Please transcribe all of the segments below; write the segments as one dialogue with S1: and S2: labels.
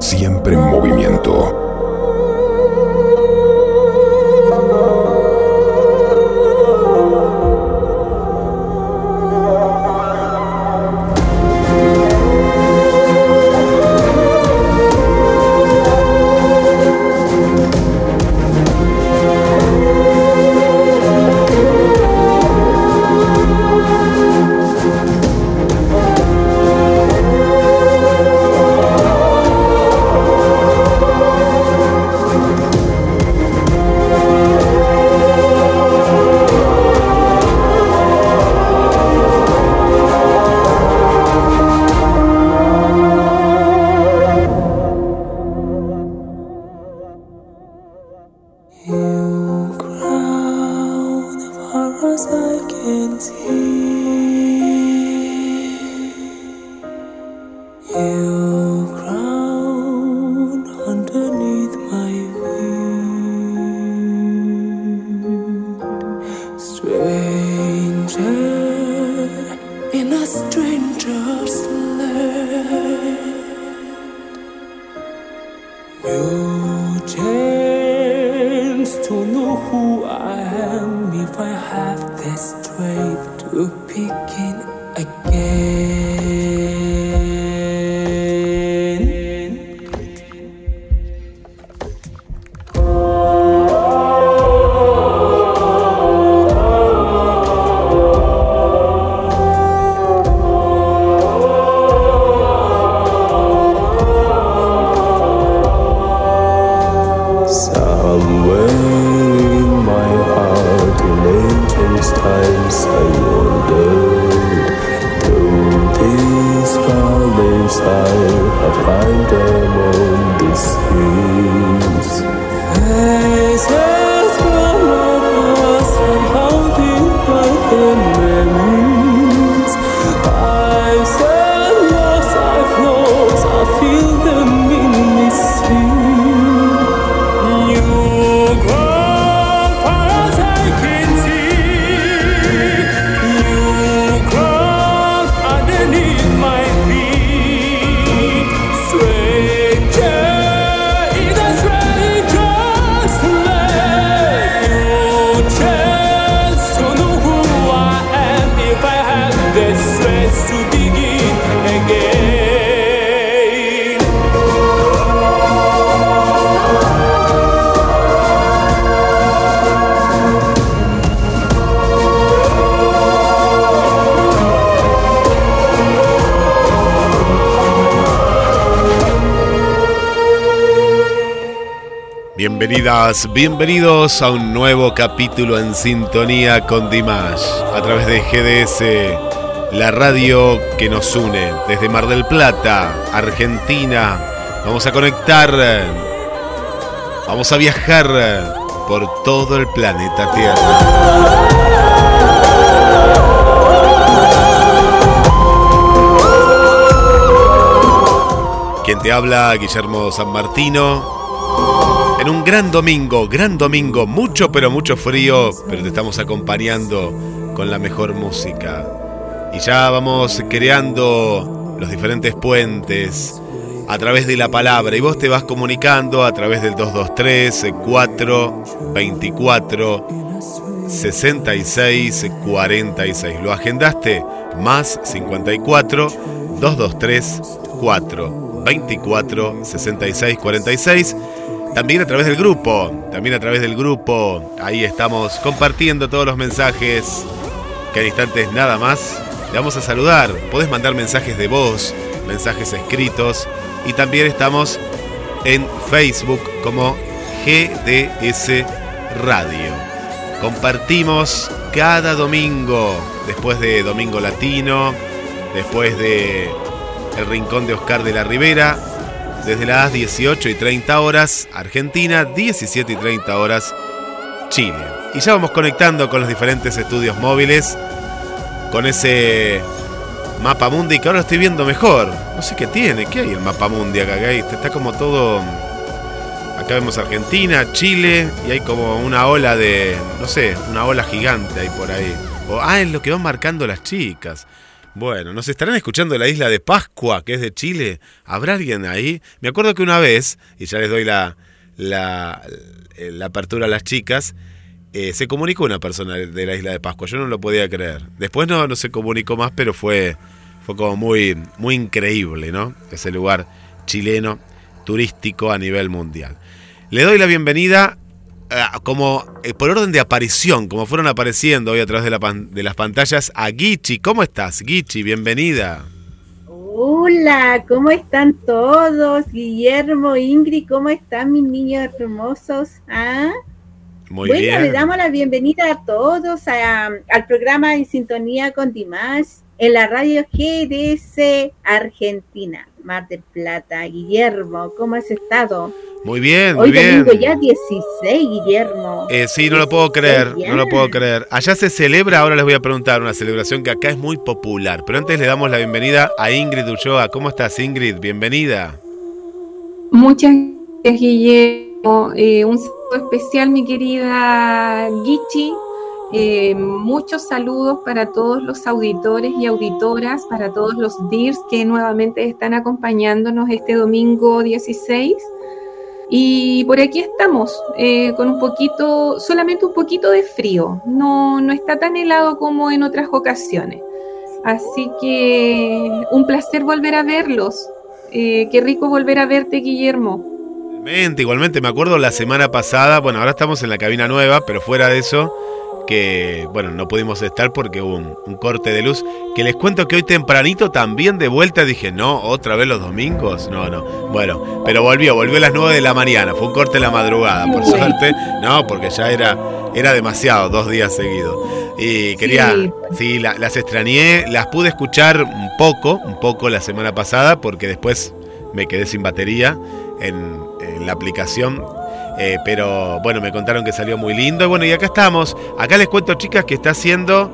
S1: siempre
S2: Bienvenidas, bienvenidos a un nuevo capítulo en sintonía con Dimash a través de GDS, la radio que nos une desde Mar del Plata, Argentina. Vamos a conectar, vamos a viajar por todo el planeta Tierra. Quien te habla, Guillermo San Martino en un gran domingo, gran domingo, mucho pero mucho frío, pero te estamos acompañando con la mejor música. Y ya vamos creando los diferentes puentes a través de la palabra y vos te vas comunicando a través del 223 4 24 66 46. ¿Lo agendaste? Más 54 223 4 24 66 46 también a través del grupo, también a través del grupo, ahí estamos compartiendo todos los mensajes, que en instantes nada más le vamos a saludar. Podés mandar mensajes de voz, mensajes escritos y también estamos en Facebook como GDS Radio. Compartimos cada domingo, después de Domingo Latino, después de El Rincón de Oscar de la Ribera, desde las 18 y 30 horas Argentina, 17 y 30 horas Chile. Y ya vamos conectando con los diferentes estudios móviles, con ese mapa mundi que ahora estoy viendo mejor. No sé qué tiene, ¿qué hay el mapa mundi acá? Está como todo... Acá vemos Argentina, Chile y hay como una ola de, no sé, una ola gigante ahí por ahí. O, ah, es lo que van marcando las chicas. Bueno, nos estarán escuchando de la isla de Pascua, que es de Chile. ¿Habrá alguien ahí? Me acuerdo que una vez, y ya les doy la, la, la apertura a las chicas, eh, se comunicó una persona de la isla de Pascua. Yo no lo podía creer. Después no, no se comunicó más, pero fue, fue como muy, muy increíble, ¿no? Ese lugar chileno turístico a nivel mundial. Le doy la bienvenida eh, como eh, por orden de aparición, como fueron apareciendo hoy a través de, la de las pantallas, a Gichi. ¿Cómo estás, Gichi? Bienvenida.
S3: Hola, ¿cómo están todos? Guillermo, Ingrid, ¿cómo están mis niños hermosos? ¿Ah?
S2: Muy bueno,
S3: le damos la bienvenida a todos al programa En Sintonía con Dimas en la radio GDS Argentina, Mar del Plata. Guillermo, ¿cómo has estado?
S2: Muy bien, muy
S3: Hoy
S2: bien.
S3: domingo ya 16, Guillermo.
S2: Eh, sí, no lo puedo creer, no lo puedo creer. Allá se celebra, ahora les voy a preguntar, una celebración que acá es muy popular. Pero antes le damos la bienvenida a Ingrid Ulloa. ¿Cómo estás, Ingrid? Bienvenida.
S4: Muchas gracias, Guillermo. Eh, un saludo especial, mi querida Gichi. Eh, muchos saludos para todos los auditores y auditoras, para todos los DIRS que nuevamente están acompañándonos este domingo 16. Y por aquí estamos, eh, con un poquito, solamente un poquito de frío. No, no está tan helado como en otras ocasiones. Así que un placer volver a verlos. Eh, qué rico volver a verte, Guillermo.
S2: Igualmente, igualmente, me acuerdo la semana pasada, bueno, ahora estamos en la cabina nueva, pero fuera de eso, que, bueno, no pudimos estar porque hubo un, corte de luz. Que les cuento que hoy tempranito también de vuelta dije, no, otra vez los domingos. No, no. Bueno, pero volvió, volvió a las 9 de la mañana. Fue un corte de la madrugada, por suerte. No, porque ya era, era demasiado, dos días seguidos. Y quería, sí, las extrañé, las pude escuchar un poco, un poco la semana pasada, porque después me quedé sin batería en, en la aplicación eh, pero bueno, me contaron que salió muy lindo. Y bueno, y acá estamos. Acá les cuento, chicas, que está haciendo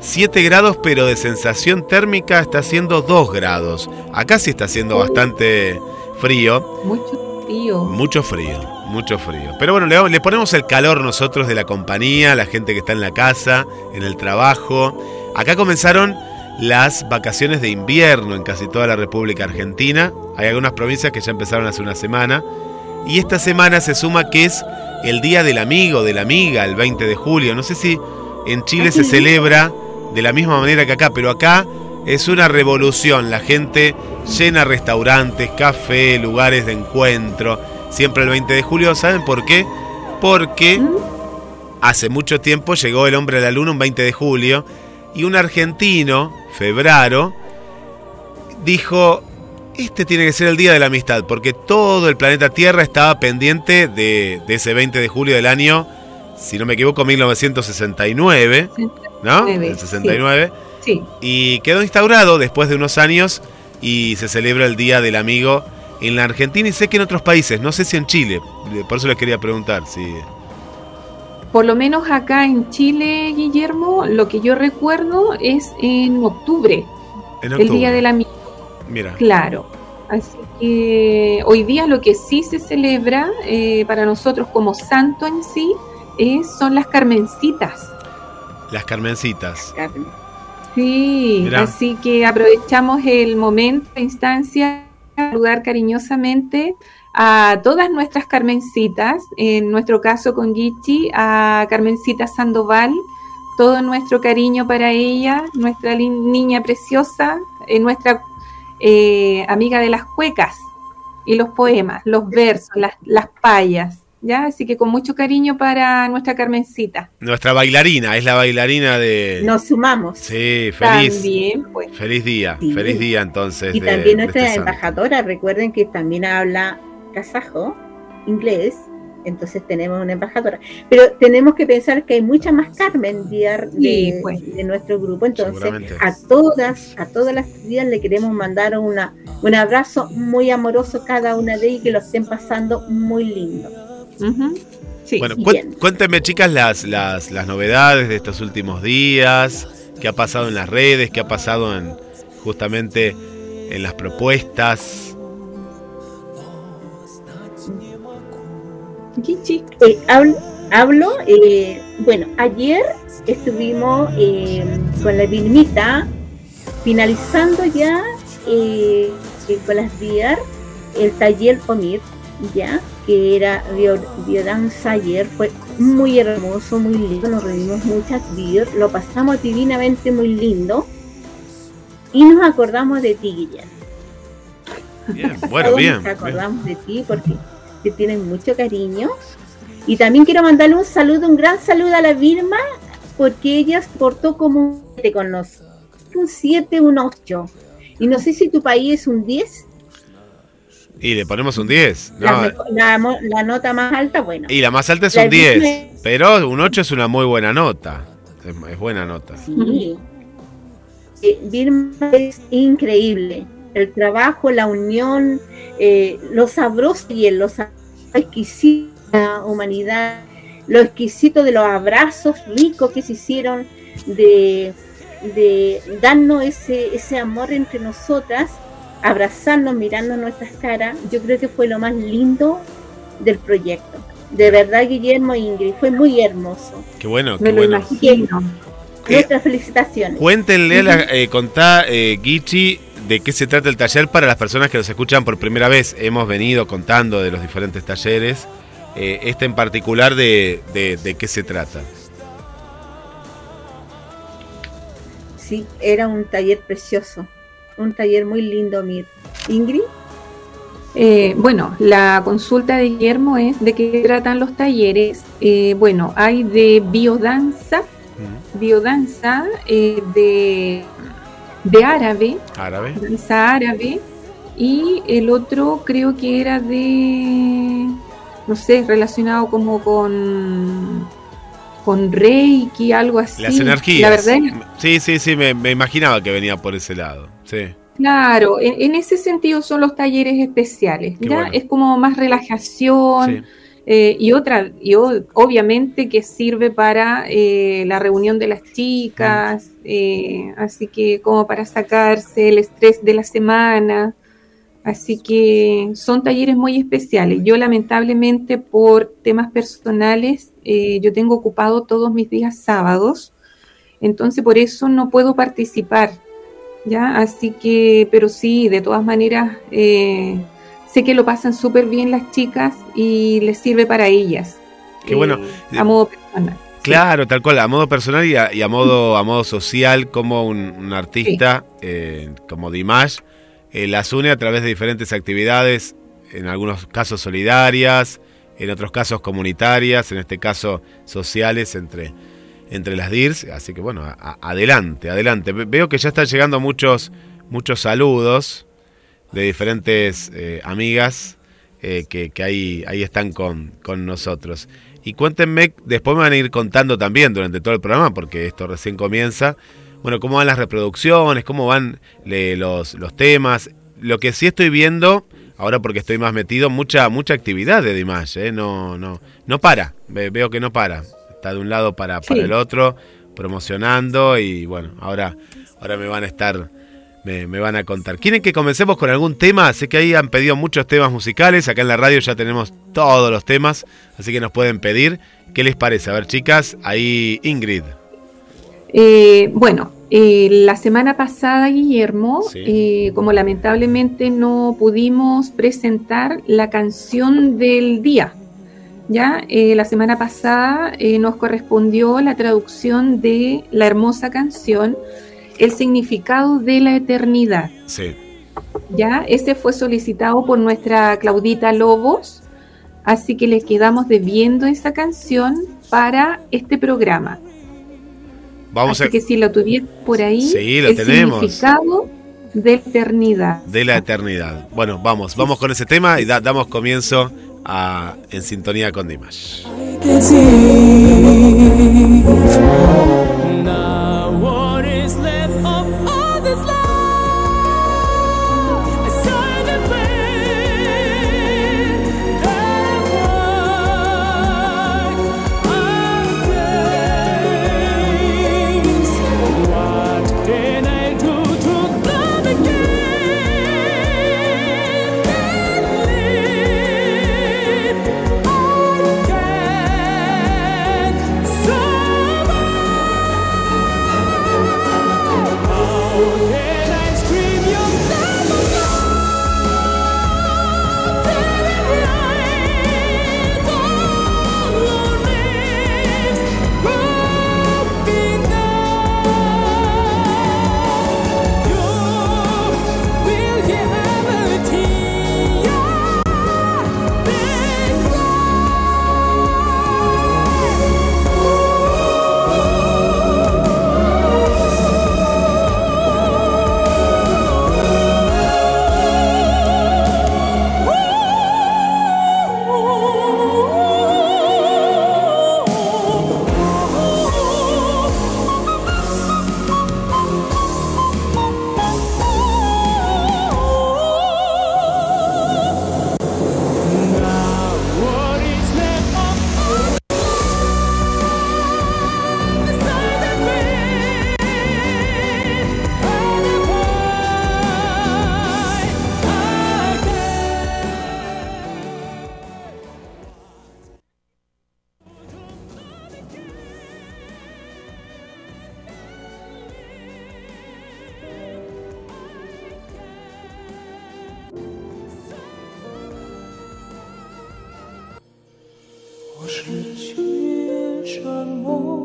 S2: 7 grados, pero de sensación térmica está haciendo 2 grados. Acá sí está haciendo bastante frío.
S4: Mucho frío.
S2: Mucho frío, mucho frío. Pero bueno, le, le ponemos el calor nosotros de la compañía, la gente que está en la casa, en el trabajo. Acá comenzaron las vacaciones de invierno en casi toda la República Argentina. Hay algunas provincias que ya empezaron hace una semana. Y esta semana se suma que es el Día del Amigo, de la Amiga, el 20 de julio. No sé si en Chile se celebra de la misma manera que acá, pero acá es una revolución. La gente llena restaurantes, café, lugares de encuentro. Siempre el 20 de julio. ¿Saben por qué? Porque hace mucho tiempo llegó el hombre a la luna un 20 de julio y un argentino, Febraro, dijo, este tiene que ser el Día de la Amistad, porque todo el planeta Tierra estaba pendiente de, ese 20 de julio del año, si no me equivoco, 1969, ¿no? El 69.
S4: Sí.
S2: Y quedó instaurado después de unos años y se celebra el Día del Amigo en la Argentina y sé que en otros países, no sé si en Chile, por eso les quería preguntar si...
S4: Por lo menos acá en Chile, Guillermo, lo que yo recuerdo es en octubre,
S2: en octubre.
S4: el Día del Amigo.
S2: Mira.
S4: Claro. Así que hoy día lo que sí se celebra eh, para nosotros como santo en sí es, son las carmencitas.
S2: Las carmencitas.
S4: Sí,
S2: Mirá.
S4: así que aprovechamos el momento, la instancia, para saludar cariñosamente a todas nuestras Carmencitas, en nuestro caso con Gichi, a Carmencita Sandoval, todo nuestro cariño para ella, nuestra niña preciosa, eh, nuestra eh, amiga de las cuecas y los poemas, los versos, las, las payas. ¿Ya? Así que con mucho cariño para nuestra Carmencita.
S2: Nuestra bailarina, es la bailarina de...
S3: Nos sumamos.
S2: Sí, feliz.
S4: También, pues.
S2: Feliz día,
S3: Sí.
S2: feliz día entonces.
S3: Y
S2: de-
S3: también
S2: de
S3: nuestra
S2: este santo.
S3: embajadora, recuerden que también habla kazajo, inglés, entonces tenemos una embajadora. Pero tenemos que pensar que hay muchas más Carmen Díaz de,
S4: Sí, pues.
S3: de nuestro grupo, entonces a todas, a todas las días le queremos mandar una, un abrazo muy amoroso cada una de ellas y que lo estén pasando muy lindo.
S4: Sí.
S2: Bueno,
S3: Bien.
S2: cuéntenme chicas las, las, las novedades de estos últimos días, qué ha pasado en las redes, qué ha pasado en justamente en las propuestas.
S4: Gichi.
S3: Eh, hablo, hablo, eh, bueno, ayer estuvimos eh, con la Vilmita finalizando ya eh, con las VR, el taller POMIR, ya, que era biodanza ayer, fue muy hermoso, muy lindo, nos reunimos muchas VR, lo pasamos divinamente muy lindo y nos acordamos de ti, Guillermo.
S2: Bien, bueno, bien.
S3: Nos acordamos de ti porque te tienen mucho cariño. Y también quiero mandarle un saludo, un gran saludo a la Vilma, porque ella portó como un 7 con nosotros. Un 7, un 8. Y no sé si tu país es un 10.
S2: Y le ponemos un 10.
S3: La, nota más alta, bueno.
S2: Y la más alta es un 10. Pero un 8 es una muy buena nota. Es, buena nota.
S3: Sí. Eh, es increíble. El trabajo, la unión, eh, lo sabroso y lo exquisito la humanidad, lo exquisito de los abrazos ricos que se hicieron, de, de darnos ese, ese amor entre nosotras, abrazarnos, mirando nuestras caras. Yo creo que fue lo más lindo del proyecto. De verdad, Guillermo e Ingrid, fue muy hermoso.
S2: Qué bueno, qué bueno.
S3: Nuestras felicitaciones.
S2: Cuéntenle, la, eh, contá, eh, Gichi, de qué se trata el taller para las personas que nos escuchan por primera vez. Hemos venido contando de los diferentes talleres. Eh, este en particular, de, de, qué se trata?
S3: Sí, era un taller precioso. Un taller muy lindo, Mir. Ingrid.
S4: Eh, bueno, la consulta de Guillermo es de qué tratan los talleres. bueno, hay de biodanza, biodanza de de árabe,
S2: árabe,
S4: danza árabe, y el otro creo que era de, no sé, relacionado como con con Reiki, algo así.
S2: Las energías. La verdad sí, sí, sí, me, imaginaba que venía por ese lado. Sí.
S4: Claro, en, ese sentido son los talleres especiales. ¿ya? Es como más relajación. Eh, y otra, y obviamente que sirve para eh, la reunión de las chicas, eh, así que como para sacarse el estrés de la semana. Así que son talleres muy especiales. Yo lamentablemente por temas personales, yo tengo ocupado todos mis días sábados, entonces por eso no puedo participar. ¿ya? Así que, pero sí, de todas maneras, sé que lo pasan súper bien las chicas y les sirve para ellas.
S2: Qué bueno.
S4: Eh, a modo personal.
S2: Claro, tal cual, a modo personal y a, modo, a modo social, como un, artista eh, como Dimash eh, las une a través de diferentes actividades, en algunos casos solidarias, en otros casos comunitarias, en este caso sociales entre, entre las DIRS. Así que bueno, adelante, adelante. Veo que ya están llegando muchos, muchos saludos de diferentes eh, amigas eh, que, ahí, ahí están con, con nosotros. Y cuéntenme, después me van a ir contando también durante todo el programa, porque esto recién comienza, bueno, cómo van las reproducciones, cómo van los, los temas. Lo que sí estoy viendo, ahora porque estoy más metido, mucha, mucha actividad de Dimash, ¿eh? no, no, no para, veo que no para. Está de un lado para, para el otro, promocionando y bueno, ahora, ahora me van a estar me, van a contar. ¿Quieren que comencemos con algún tema? Sé que ahí han pedido muchos temas musicales. Acá en la radio ya tenemos todos los temas, así que nos pueden pedir. ¿Qué les parece? A ver, chicas, ahí Ingrid.
S4: Eh, bueno, eh, la semana pasada, Guillermo, eh, como lamentablemente no pudimos presentar la canción del día, ya la semana pasada nos correspondió la traducción de la hermosa canción el significado de la eternidad.
S2: Sí.
S4: Ya, ese fue solicitado por nuestra Claudita Lobos, así que le quedamos debiendo esa canción para este programa.
S2: Vamos
S4: así que si lo tuviera por ahí,
S2: sí, lo el significado
S4: de la eternidad.
S2: De la eternidad. Bueno, vamos, vamos con ese tema y damos comienzo a En Sintonía con Dimash.
S1: 失去着梦。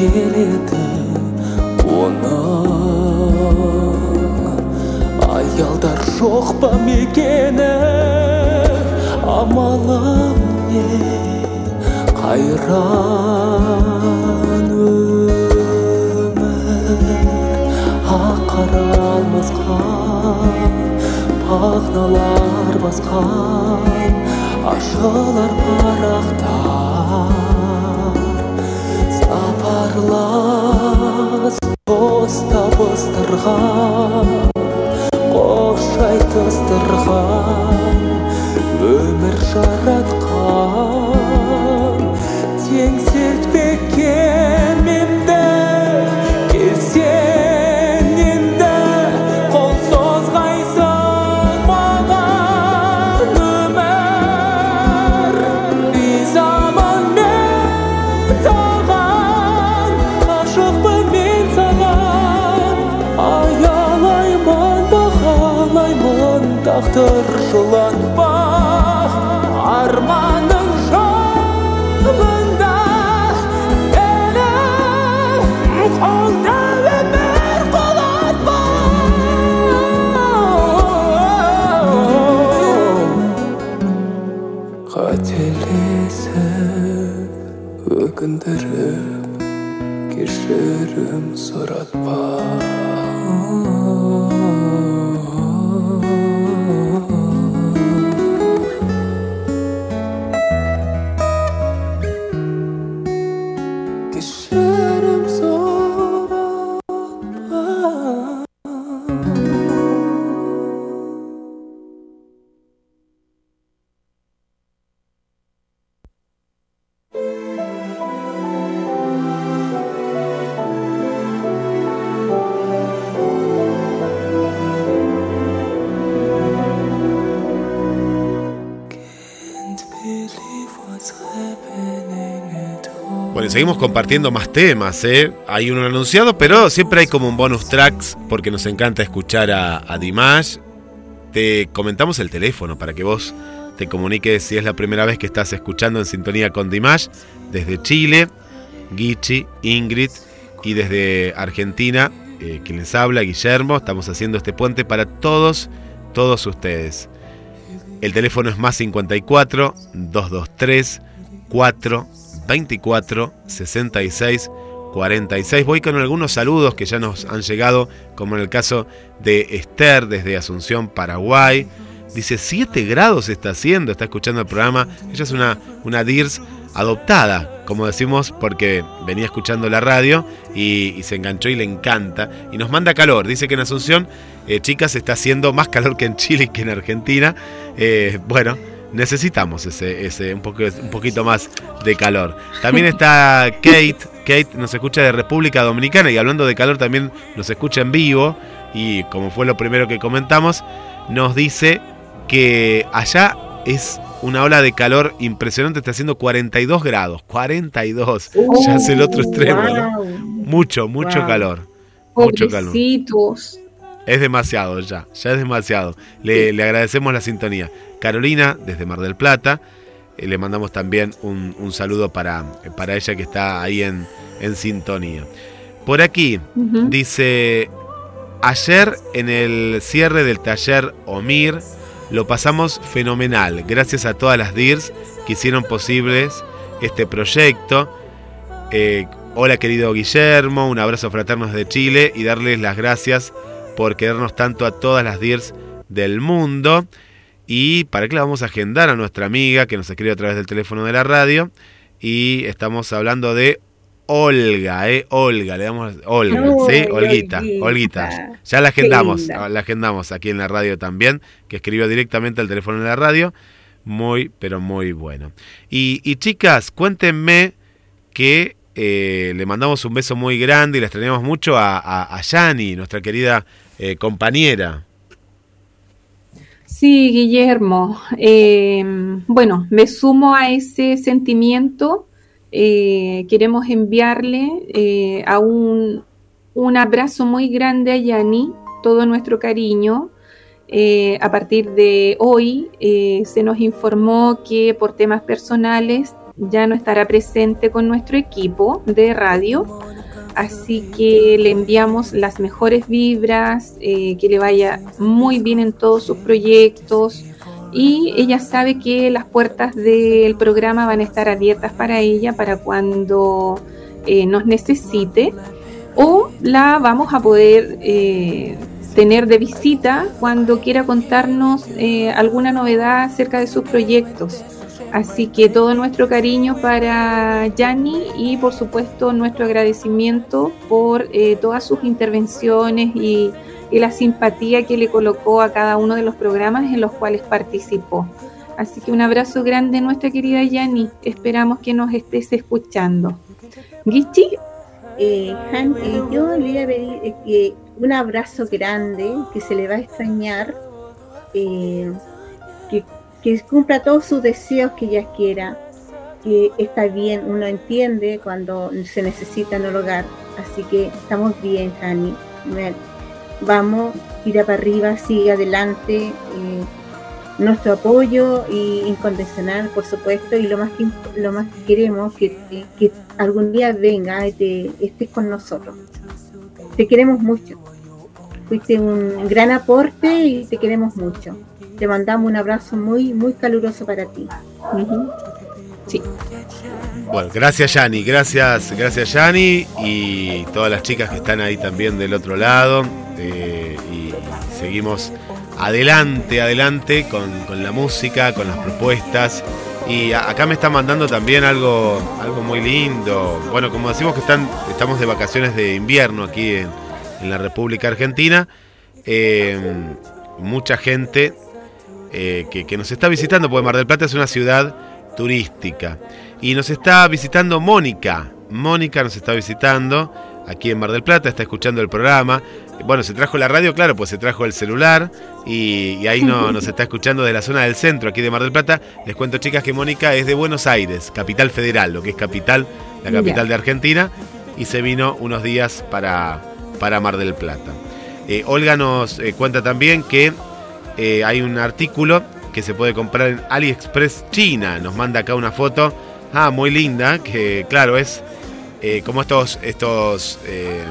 S1: келеді оны аялдар жоқ па мекені? Амалым не қайран өмір? Ақыралмасқан пағналар басқан ашылар парақтар сырлас қос табыстырған қош айтыстырған жылатma арманың жолында
S2: елім қолда өмір құлатма қателесіп өкіндіріп кешірім сұратпа seguimos compartiendo más temas, ¿eh? Hay uno anunciado, pero siempre hay como un bonus tracks porque nos encanta escuchar a, Dimash. Te comentamos el teléfono para que vos te comuniques si es la primera vez que estás escuchando en sintonía con Dimash desde Chile, Guichi, Ingrid y desde Argentina, eh, quien les habla, Guillermo. Estamos haciendo este puente para todos, todos ustedes. El teléfono es más 54 223 4 24 66 46. Voy con algunos saludos que ya nos han llegado, como en el caso de Esther desde Asunción, Paraguay. Dice 7 grados está haciendo, está escuchando el programa. Ella es una, una DIRS adoptada, como decimos, porque venía escuchando la radio y, se enganchó y le encanta. Y nos manda calor. Dice que en Asunción, eh, chicas, está haciendo más calor que en Chile y que en Argentina. Eh, bueno, necesitamos ese, ese un, poco, un poquito más de calor. También está Kate. Kate nos escucha de República Dominicana y hablando de calor también nos escucha en vivo. Y como fue lo primero que comentamos, nos dice que allá es una ola de calor impresionante, está haciendo 42 grados, 42, ya es el otro extremo, ¿no?
S3: Wow.
S2: Mucho, mucho
S3: Wow.
S2: calor, mucho calor. Es demasiado ya, ya es demasiado. Le, le agradecemos la sintonía. Carolina, desde Mar del Plata, eh, le mandamos también un, un saludo para, para ella que está ahí en, en sintonía. Por aquí. Dice, ayer en el cierre del taller Omir lo pasamos fenomenal, gracias a todas las DIRS que hicieron posibles este proyecto. Eh, hola querido Guillermo, un abrazo fraterno desde Chile y darles las gracias por querernos tanto a todas las DIRS del mundo. Y para que la vamos a agendar a nuestra amiga que nos escribe a través del teléfono de la radio. Y estamos hablando de Olga, ¿eh? Olga, le damos Olga, ¿sí? Olguita,
S3: Olguita.
S2: Olguita. Ya la agendamos, la agendamos aquí en la radio también, que escribió directamente al teléfono de la radio. Muy, pero muy bueno. Y, y chicas, cuéntenme que eh, le mandamos un beso muy grande y la extrañamos mucho a, a, a Yani, nuestra querida eh, compañera.
S4: Sí, Guillermo. Eh, bueno, me sumo a ese sentimiento. Eh, queremos enviarle eh, a un, un abrazo muy grande a Yani, todo nuestro cariño. Eh, a partir de hoy eh, se nos informó que por temas personales ya no estará presente con nuestro equipo de radio. Así que le enviamos las mejores vibras, eh, que le vaya muy bien en todos sus proyectos. Y ella sabe que las puertas del programa van a estar abiertas para ella para cuando eh, nos necesite. O la vamos a poder eh, tener de visita cuando quiera contarnos alguna novedad acerca de sus proyectos. Así que todo nuestro cariño para Yani y por supuesto nuestro agradecimiento por eh, todas sus intervenciones y, la simpatía que le colocó a cada uno de los programas en los cuales participó. Así que un abrazo grande nuestra querida Yani. Esperamos que nos estés escuchando. Gichi,
S3: Eh, eh, yo le voy a pedir eh, un abrazo grande, que se le va a extrañar, que, cumpla todos sus deseos que ella quiera, que está bien, uno entiende cuando se necesita en el hogar, así que estamos bien, Hani. Vamos, tira para arriba, sigue adelante. eh, nuestro apoyo y incondicional, por supuesto, y lo más que, lo más que queremos que, que, que algún día venga y te estés con nosotros. Te queremos mucho. Fuiste un gran aporte y te queremos mucho. Te mandamos un abrazo muy, muy caluroso para ti.
S4: Sí,
S2: Bueno, gracias Yani, gracias, gracias Yani y todas las chicas que están ahí también del otro lado. eh, y seguimos adelante, adelante con, con la música, con las propuestas. Y a- acá me está mandando también algo, algo muy lindo. Bueno, como decimos que están, estamos de vacaciones de invierno aquí en, en la República Argentina, eh, mucha gente eh, que, que nos está visitando, porque Mar del Plata es una ciudad turística. Y nos está visitando Mónica. Mónica nos está visitando aquí en Mar del Plata, está escuchando el programa. Bueno, se trajo la radio, claro, pues se trajo el celular y, y ahí no, nos está escuchando de la zona del centro, aquí de Mar del Plata. Les cuento, chicas, que Mónica es de Buenos Aires, capital federal, lo que es capital, la capital de Argentina, y se vino unos días para, para Mar del Plata. Eh, Olga nos eh, cuenta también que eh, hay un artículo que se puede comprar en AliExpress China. Nos manda acá una foto, ah, muy linda, que claro, es eh, como estos, estos eh,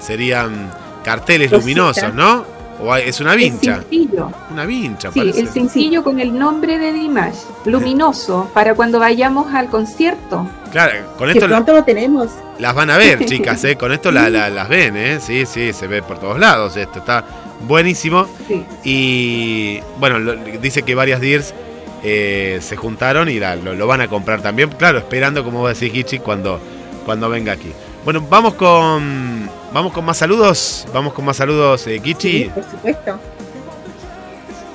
S2: serían carteles
S3: Rosita.
S2: luminosos, ¿no? O hay- es una
S4: el
S2: vincha,
S4: sencillo.
S2: una vincha
S4: Sí,
S2: parece.
S4: el sencillo con el nombre de Dimash, luminoso, para cuando vayamos al concierto.
S2: Claro, con
S3: Que
S2: esto la-
S3: pronto lo tenemos.
S2: las van a ver, chicas, ¿eh? Con esto la- la- las ven, ¿eh? Sí, sí, se ve por todos lados esto, está buenísimo.
S4: Sí.
S2: Y bueno, lo- dice que varias DIRs eh, se juntaron y la- lo, lo van a comprar también. Claro, esperando, como vos decís, Gichi, cuando, cuando venga aquí. Bueno, vamos con vamos con más saludos. Vamos con más saludos, eh, Gichi.
S3: Sí, por supuesto.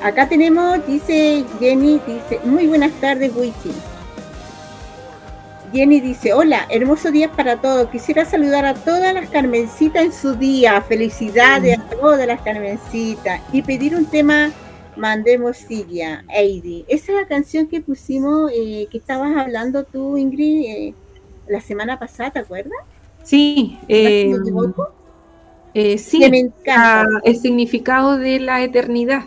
S3: Acá tenemos, dice Jenny, dice, muy buenas tardes, Wichi. Jenny dice, hola, hermoso día para todos. Quisiera saludar a todas las Carmencitas en su día. Felicidades a todas las Carmencitas. Y pedir un tema, mandemos silla, Heidi. Esa es la canción que pusimos, eh, que estabas hablando tú, Ingrid, eh, la semana pasada, ¿te acuerdas?
S4: Sí, eh, eh, sí,
S3: Que me encanta.
S4: el significado de la eternidad.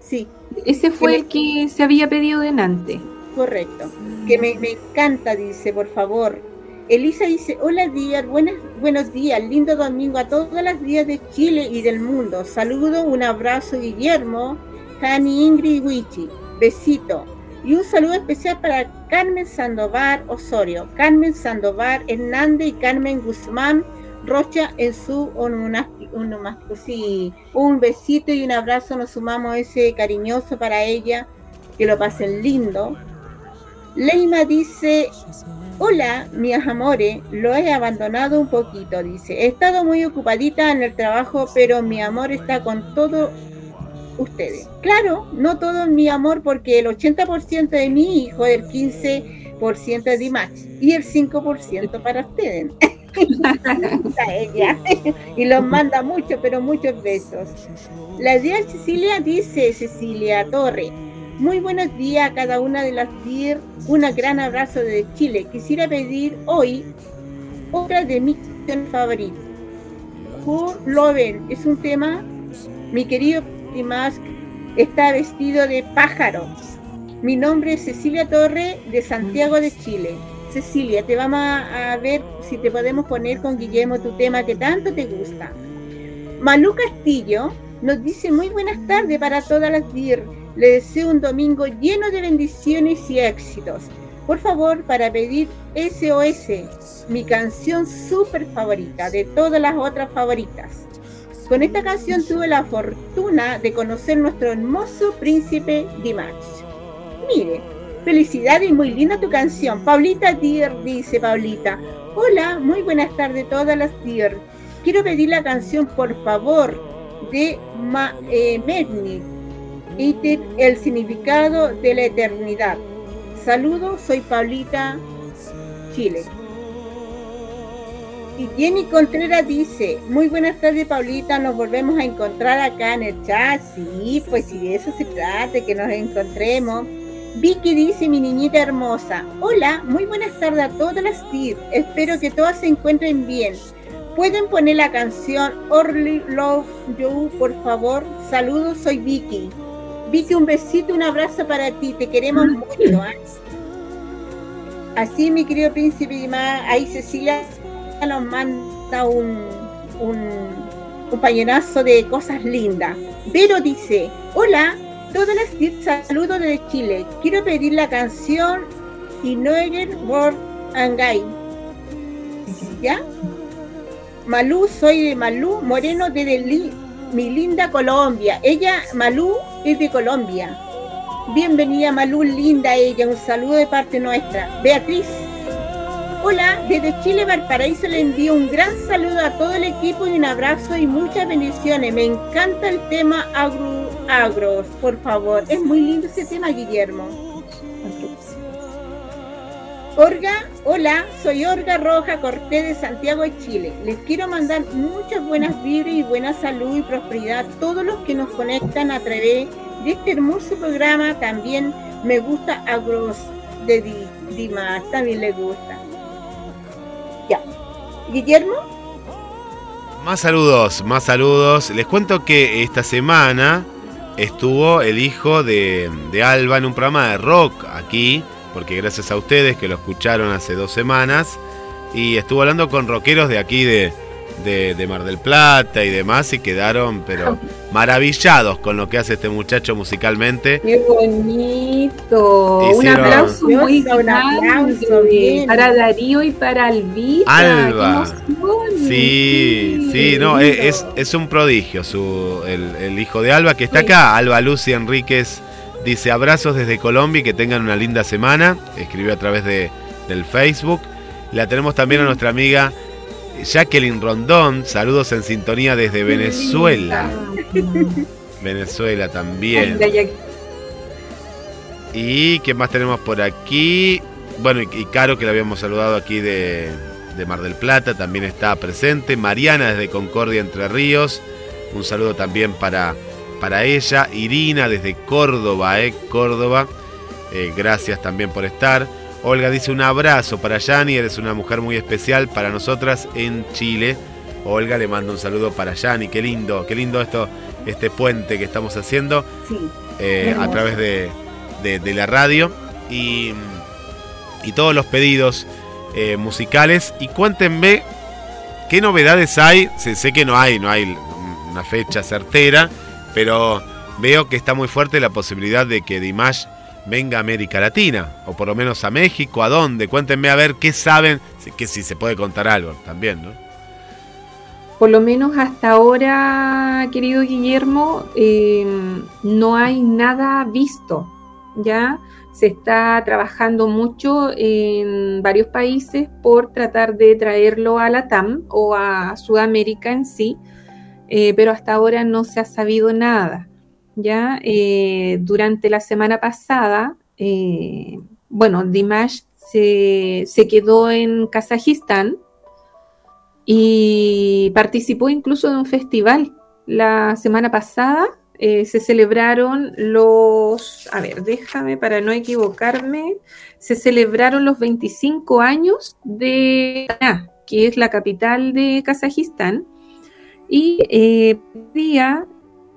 S3: Sí,
S4: Ese fue
S3: me-
S4: el que se había pedido delante.
S3: Correcto. Que me, encanta, dice, por favor. Elisa dice, hola días, buenas, buenos días, lindo domingo a todas las días de Chile y del mundo. Saludo, un abrazo, Guillermo, Hani, Ingrid y Wichi. Besito. Y un saludo especial para Carmen Sandoval Osorio, Carmen Sandoval Hernández y Carmen Guzmán Rocha en su onomástico. Sí, un besito y un abrazo, nos sumamos ese cariñoso para ella, que lo pasen lindo. Leima dice, hola, mis amores, lo he abandonado un poquito, dice. He estado muy ocupadita en el trabajo, pero mi amor está con todo ustedes. Claro, no todo mi amor, porque el 80% de mi hijo, el 15% es de Dimash y el 5% para ustedes. Y los manda mucho, pero muchos besos. La día Cecilia dice, Cecilia Torre, muy buenos días a cada una de las DIR. Un gran abrazo desde Chile. Quisiera pedir hoy otra de mis favoritas. Who Loven es un tema. Mi querido Dimash está vestido de pájaro. Mi nombre es Cecilia Torre de Santiago de Chile. Cecilia, te vamos a ver si te podemos poner con Guillermo tu tema que tanto te gusta. Malú Castillo nos dice muy buenas tardes para todas las DIR. Le deseo un domingo lleno de bendiciones y éxitos. Por favor, para pedir SOS, mi canción súper favorita de todas las otras favoritas. Con esta canción tuve la fortuna de conocer nuestro hermoso príncipe Dimash. Mire, felicidades y muy linda tu canción. Paulita Dier dice Paulita. Hola, muy buenas tardes todas las Dier. Quiero pedir la canción por favor de Ma eh, Íter, el significado de la eternidad. Saludos, soy Paulita, Chile. Y Jenny Contreras dice, muy buenas tardes Paulita, nos volvemos a encontrar acá en el chat. Sí, pues si de eso se trata, que nos encontremos. Vicky dice, mi niñita hermosa, hola, muy buenas tardes a todas las TIR, espero que todas se encuentren bien. ¿Pueden poner la canción Only Love You, por favor? Saludos, soy Vicky. Vicky, un besito, un abrazo para ti. Te queremos mucho. ¿eh? Así, mi querido príncipe y más, ahí Cecilia nos manda un, un, un pañuelazo de cosas lindas. Vero dice, hola, todas las saludos desde Chile. Quiero pedir la canción Inoeger World and Gay. ¿Ya? Malú, soy de Malú Moreno desde Li- mi linda Colombia. Ella, Malú, es de Colombia. Bienvenida Malú, linda ella. Un saludo de parte nuestra. Beatriz. Hola, desde Chile, Valparaíso le envío un gran saludo a todo el equipo y un abrazo y muchas bendiciones. Me encanta el tema agro, agros, por favor. Es muy lindo ese tema, Guillermo. Orga, hola, soy Orga Roja Cortés de Santiago de Chile. Les quiero mandar muchas buenas vibras y buena salud y prosperidad a todos los que nos conectan a través de este hermoso programa. También me gusta Agros de Di- Dimas, también les gusta. Ya. Guillermo,
S2: Más saludos, más saludos. Les cuento que esta semana estuvo el hijo de, de Alba en un programa de rock aquí, porque gracias a ustedes que lo escucharon hace dos semanas, y estuvo hablando con rockeros de aquí de, de- de Mar del Plata y demás, y quedaron pero maravillados con lo que hace este muchacho musicalmente.
S4: Qué bonito. Un aplauso muy
S3: Diosa, un aplauso,
S4: grande para Darío y para Albita.
S2: Alba. Sí, sí, no, es, es- es un prodigio su, el, el hijo de Alba que está
S4: Sí.
S2: acá. Alba Lucy Enríquez dice abrazos desde Colombia y que tengan una linda semana. Escribió a través de, del Facebook. La tenemos también a nuestra amiga Jacqueline Rondón. Saludos en sintonía desde Venezuela. Venezuela también. ¿Y qué más tenemos por aquí? Bueno, y, y Caro, que la habíamos saludado aquí de, de Mar del Plata, también está presente. Mariana desde Concordia, Entre Ríos. Un saludo también para, para ella. Irina desde Córdoba, eh, Córdoba. Eh, gracias también por estar. Olga dice un abrazo para Yani, eres una mujer muy especial para nosotras en Chile. Olga le manda un saludo para Yani, qué lindo, qué lindo esto, este puente que estamos haciendo
S3: sí.
S2: eh, a través de, de- de la radio y, y todos los pedidos eh, musicales. Y cuéntenme qué novedades hay. Sé, sé que no hay, no hay una fecha certera, pero veo que está muy fuerte la posibilidad de que Dimash venga a América Latina, o por lo menos a México, ¿a dónde? Cuéntenme a ver qué saben, que si se puede contar algo también, ¿no?
S4: Por lo menos hasta ahora, querido Guillermo, eh, no hay nada visto. Ya se está trabajando mucho en varios países por tratar de traerlo a la TAM o a Sudamérica en sí, eh, pero hasta ahora no se ha sabido nada. Ya Eh, durante la semana pasada, eh, bueno, Dimash se, se quedó en Kazajistán y participó incluso de un festival. La semana pasada eh, se celebraron los, a ver, déjame para no equivocarme, se celebraron los 25 años de que es la capital de Kazajistán. Y eh, día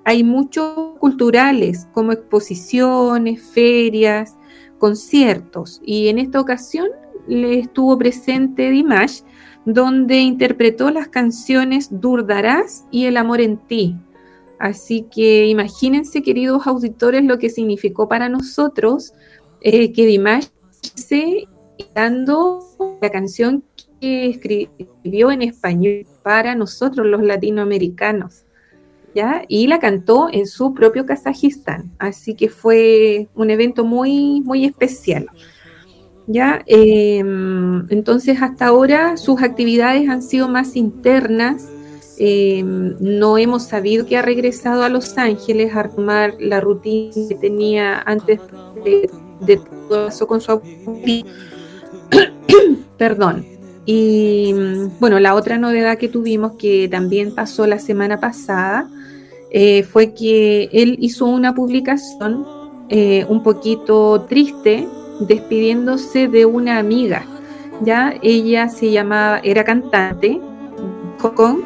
S4: hay muchos culturales como exposiciones, ferias, conciertos. Y en esta ocasión le estuvo presente Dimash donde interpretó las canciones Durdarás y El amor en ti. Así que imagínense, queridos auditores, lo que significó para nosotros eh, que Dimash se dando la canción escribió en español para nosotros los latinoamericanos. ¿Ya? Y la cantó en su propio Kazajistán. Así que fue un evento muy, muy especial. ¿ya? Eh, entonces, hasta ahora sus actividades han sido más internas. Eh, no hemos sabido que ha regresado a Los Ángeles a tomar la rutina que tenía antes de, de todo eso con su abuelita. Perdón. Y bueno, la otra novedad que tuvimos que también pasó la semana pasada eh, fue que él hizo una publicación eh, un poquito triste despidiéndose de una amiga. Ya ella se llamaba, era cantante, Kong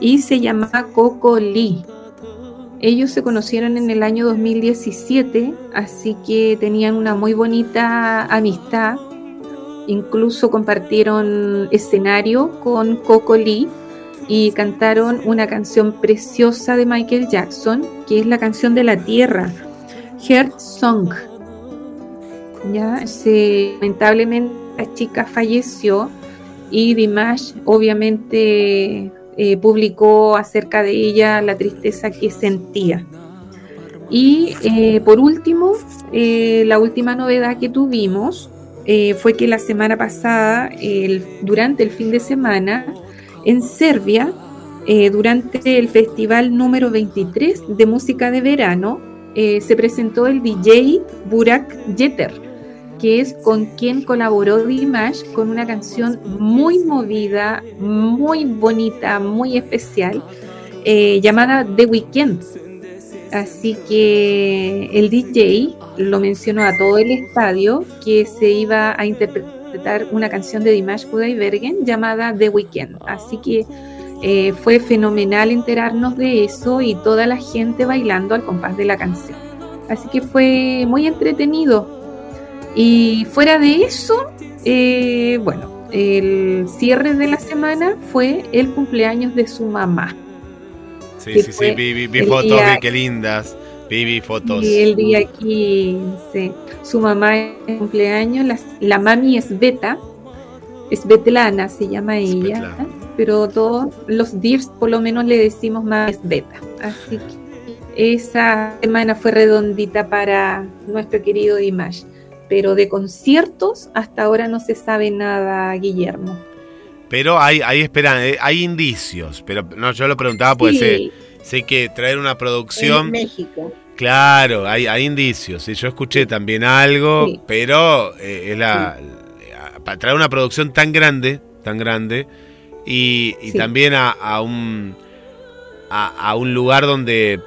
S4: y se llamaba Coco Lee. Ellos se conocieron en el año 2017, así que tenían una muy bonita amistad. Incluso compartieron escenario con Coco Lee y cantaron una canción preciosa de Michael Jackson, que es la canción de la Tierra, Heart Song. Ya, lamentablemente la chica falleció y Dimash obviamente eh, publicó acerca de ella la tristeza que sentía. Y eh, por último, eh, la última novedad que tuvimos eh, fue que la semana pasada, durante el fin de semana, en Serbia, eh, durante el festival número 23 de música de verano, eh, se presentó el DJ Burak Jeter, que es con quien colaboró Dimash con una canción muy movida, muy bonita, muy especial, llamada The Weeknd. Así que el DJ lo mencionó a todo el estadio que se iba a interpretar una canción de Dimash Kudaibergen llamada The Weeknd. Así que eh, fue fenomenal enterarnos de eso y toda la gente bailando al compás de la canción. Así que fue muy entretenido. Y fuera de eso, eh, bueno, el cierre de la semana fue el cumpleaños de su mamá.
S2: Sí, sí, sí, vi, vi- vi
S4: el
S2: fotos,
S4: día-
S2: vi qué lindas. Vi, vi fotos.
S4: Y el día 15, su mamá es cumpleaños, la, la mami es Beta, es Betlana, se llama ella,
S2: Svetlana.
S4: pero todos los DIRS por lo menos le decimos más es Beta. Así que esa semana fue redondita para nuestro querido Dimash. Pero de conciertos hasta ahora no se sabe nada, Guillermo.
S2: Pero hay, hay esperan, eh, hay indicios. Pero no, yo lo preguntaba porque sé,
S4: Sí,
S2: sé que traer una
S3: En
S2: producción.
S3: México.
S2: Claro, hay, hay indicios. ¿sí? Yo escuché también algo,
S4: Sí.
S2: pero eh, es la, para traer una producción tan grande, tan grande, y, también a, a un a, a un lugar donde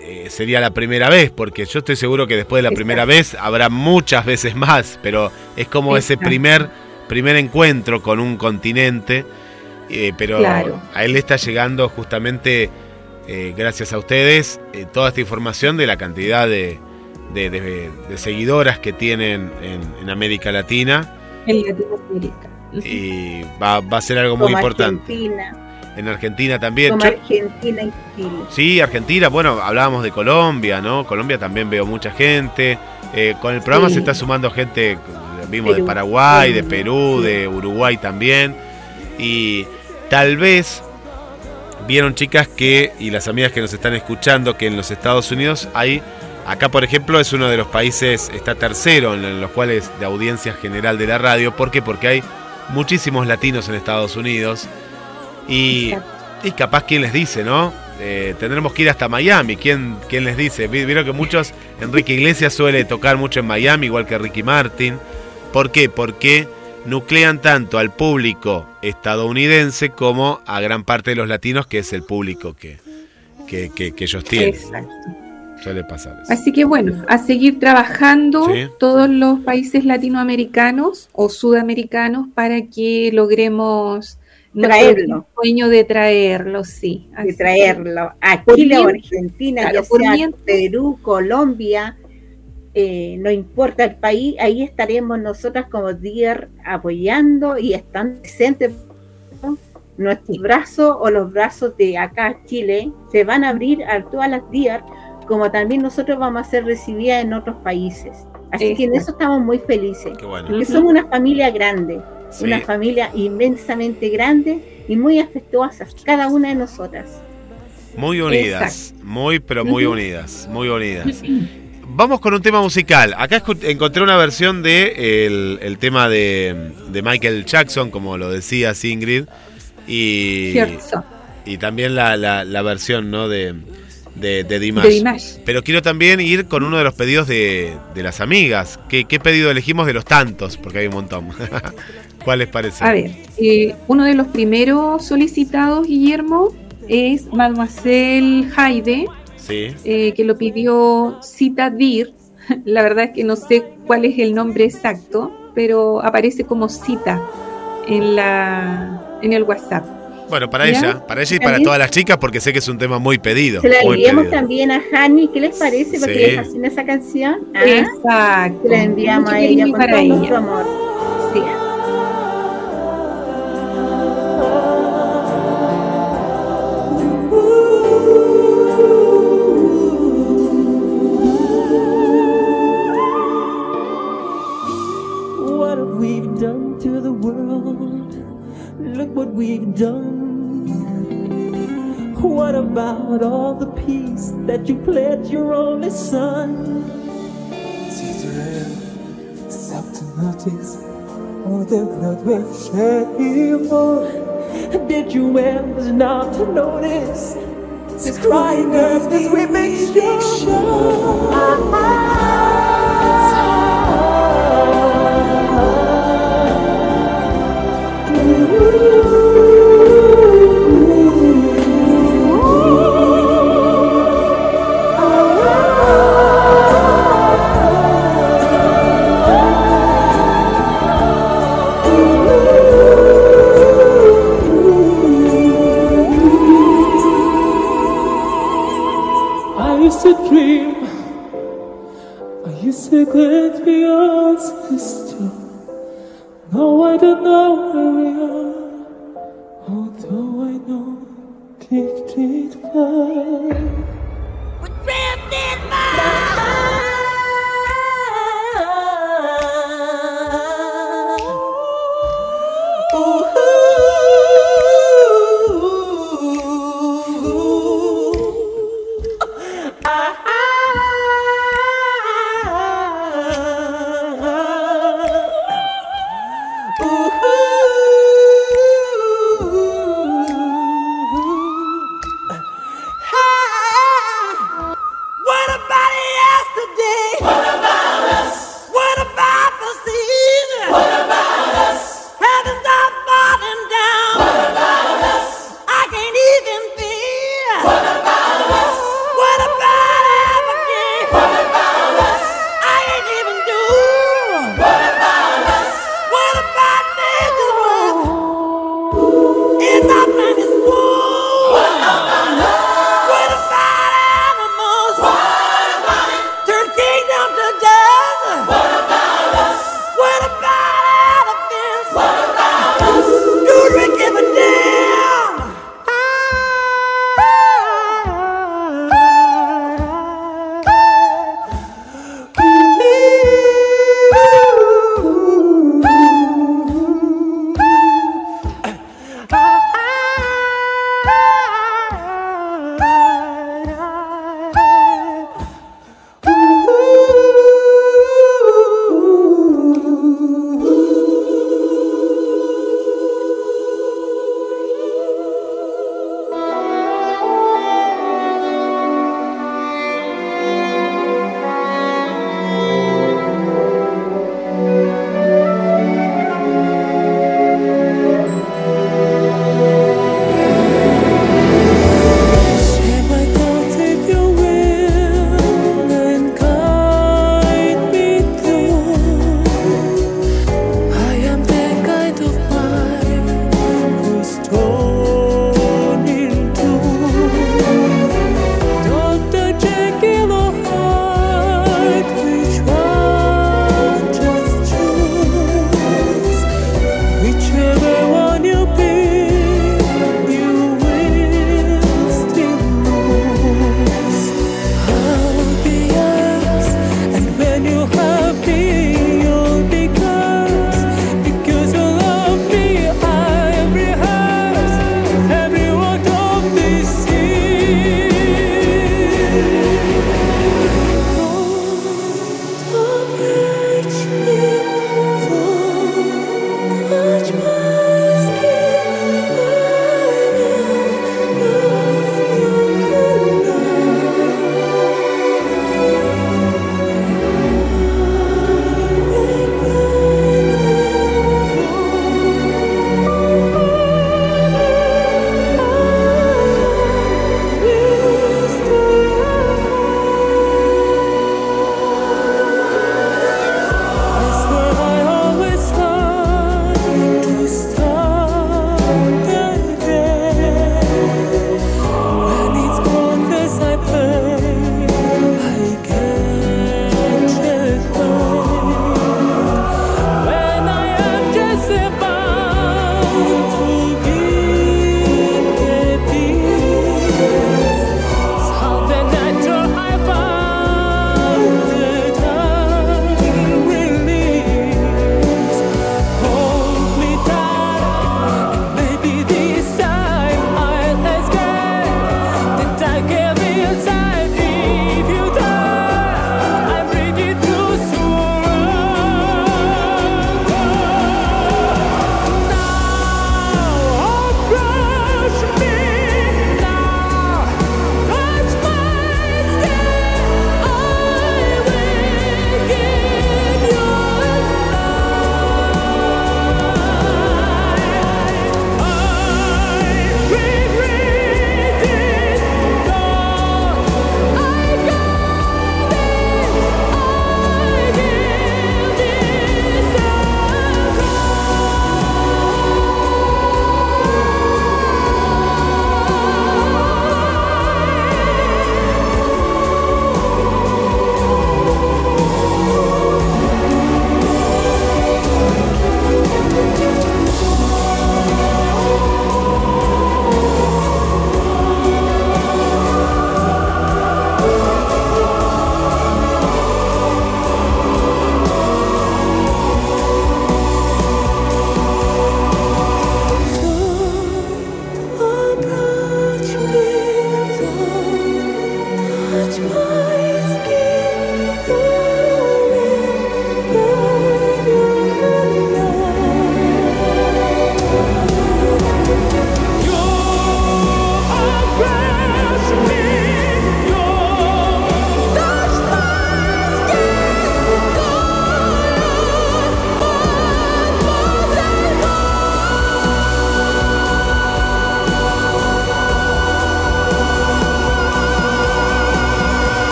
S2: eh, sería la primera vez, porque yo estoy seguro que después de la
S4: Exacto.
S2: primera vez habrá muchas veces más, pero es como ese primer primer encuentro con un continente, eh, pero
S4: Claro.
S2: a él le está llegando justamente eh, gracias a ustedes, eh, toda esta información de la cantidad de, de- de- de seguidoras que tienen en, en América Latina
S4: en Latinoamérica.
S2: Y va, va a ser algo muy importante.
S3: Argentina,
S2: En Argentina también.
S3: como
S2: Yo-
S3: Argentina y Chile.
S2: sí, Argentina, bueno, hablábamos de Colombia, ¿no? Colombia también veo mucha gente. Eh, con el programa
S4: Sí.
S2: se está sumando gente, vimos de
S3: Perú.
S2: Paraguay, de
S3: Sí.
S2: Perú, de Uruguay también. Y tal vez vieron chicas que, y las amigas que nos están escuchando, que en los Estados Unidos hay, acá por ejemplo es uno de los países, está tercero en los cuales de audiencia general de la radio. ¿Por qué? Porque hay muchísimos latinos en Estados Unidos. Y, y capaz quién les dice, ¿no? Eh, tendremos que ir hasta Miami. ¿Quién, quién les dice? Vi- Vieron que muchos, Enrique Iglesias suele tocar mucho en Miami, igual que Ricky Martin. ¿Por qué? Porque nuclean tanto al público estadounidense como a gran parte de los latinos, que es el público que, que, que- que ellos tienen.
S4: Exacto.
S2: Suele pasar eso.
S4: Así que bueno, a seguir trabajando
S2: Sí.
S4: todos los países latinoamericanos o sudamericanos para que logremos nuestro
S3: Traerlo.
S4: sueño de traerlo, sí.
S3: de traerlo a
S4: Por
S3: Chile o Argentina,
S4: claro,
S3: ya sea Perú, Colombia, eh, no importa el país, ahí estaremos nosotras como DIER apoyando y están presentes. Nuestros brazos o los brazos de acá, Chile, se van a abrir a todas las DIER, como también nosotros vamos a ser recibidas en otros países. Así que en eso estamos muy felices.
S2: Qué bueno.
S3: Somos una familia grande,
S2: Sí.
S3: una familia inmensamente grande y muy afectuosas, cada una de nosotras.
S2: Muy unidas, muy pero muy unidas, muy unidas. Vamos con un tema musical. Acá encontré una versión de el, el tema de, de Michael Jackson, como lo decía Ingrid, y,
S4: Cierto,
S2: y también la, la- la versión ¿no? de, de, de Dimash.
S4: de Dimash.
S2: Pero quiero también ir con uno de los pedidos de, de las amigas. ¿Qué, qué pedido elegimos de los tantos? Porque hay un montón. ¿Cuál les parece?
S4: A ver, eh, uno de los primeros solicitados, Guillermo, es Mademoiselle Haide,
S2: Sí.
S4: eh, que lo pidió Cita Dir. La verdad es que no sé cuál es el nombre exacto, pero aparece como Cita en, la, en el WhatsApp.
S2: Bueno, para
S4: ¿Ya?
S2: ella, para ella y para todas las chicas, porque sé que es un tema muy pedido.
S3: Se la enviamos también a Hani, ¿qué les parece? Porque
S2: Sí.
S3: les fascina esa canción. Ah,
S4: Exacto.
S3: se la enviamos
S4: Mucho
S3: a ella con
S4: para
S3: todo
S4: ella.
S3: nuestro amor. Sí.
S5: About all the peace that you pledged your only son?
S1: All the blood we've shed before?
S5: Did you ever to notice this crying earth as we make
S1: I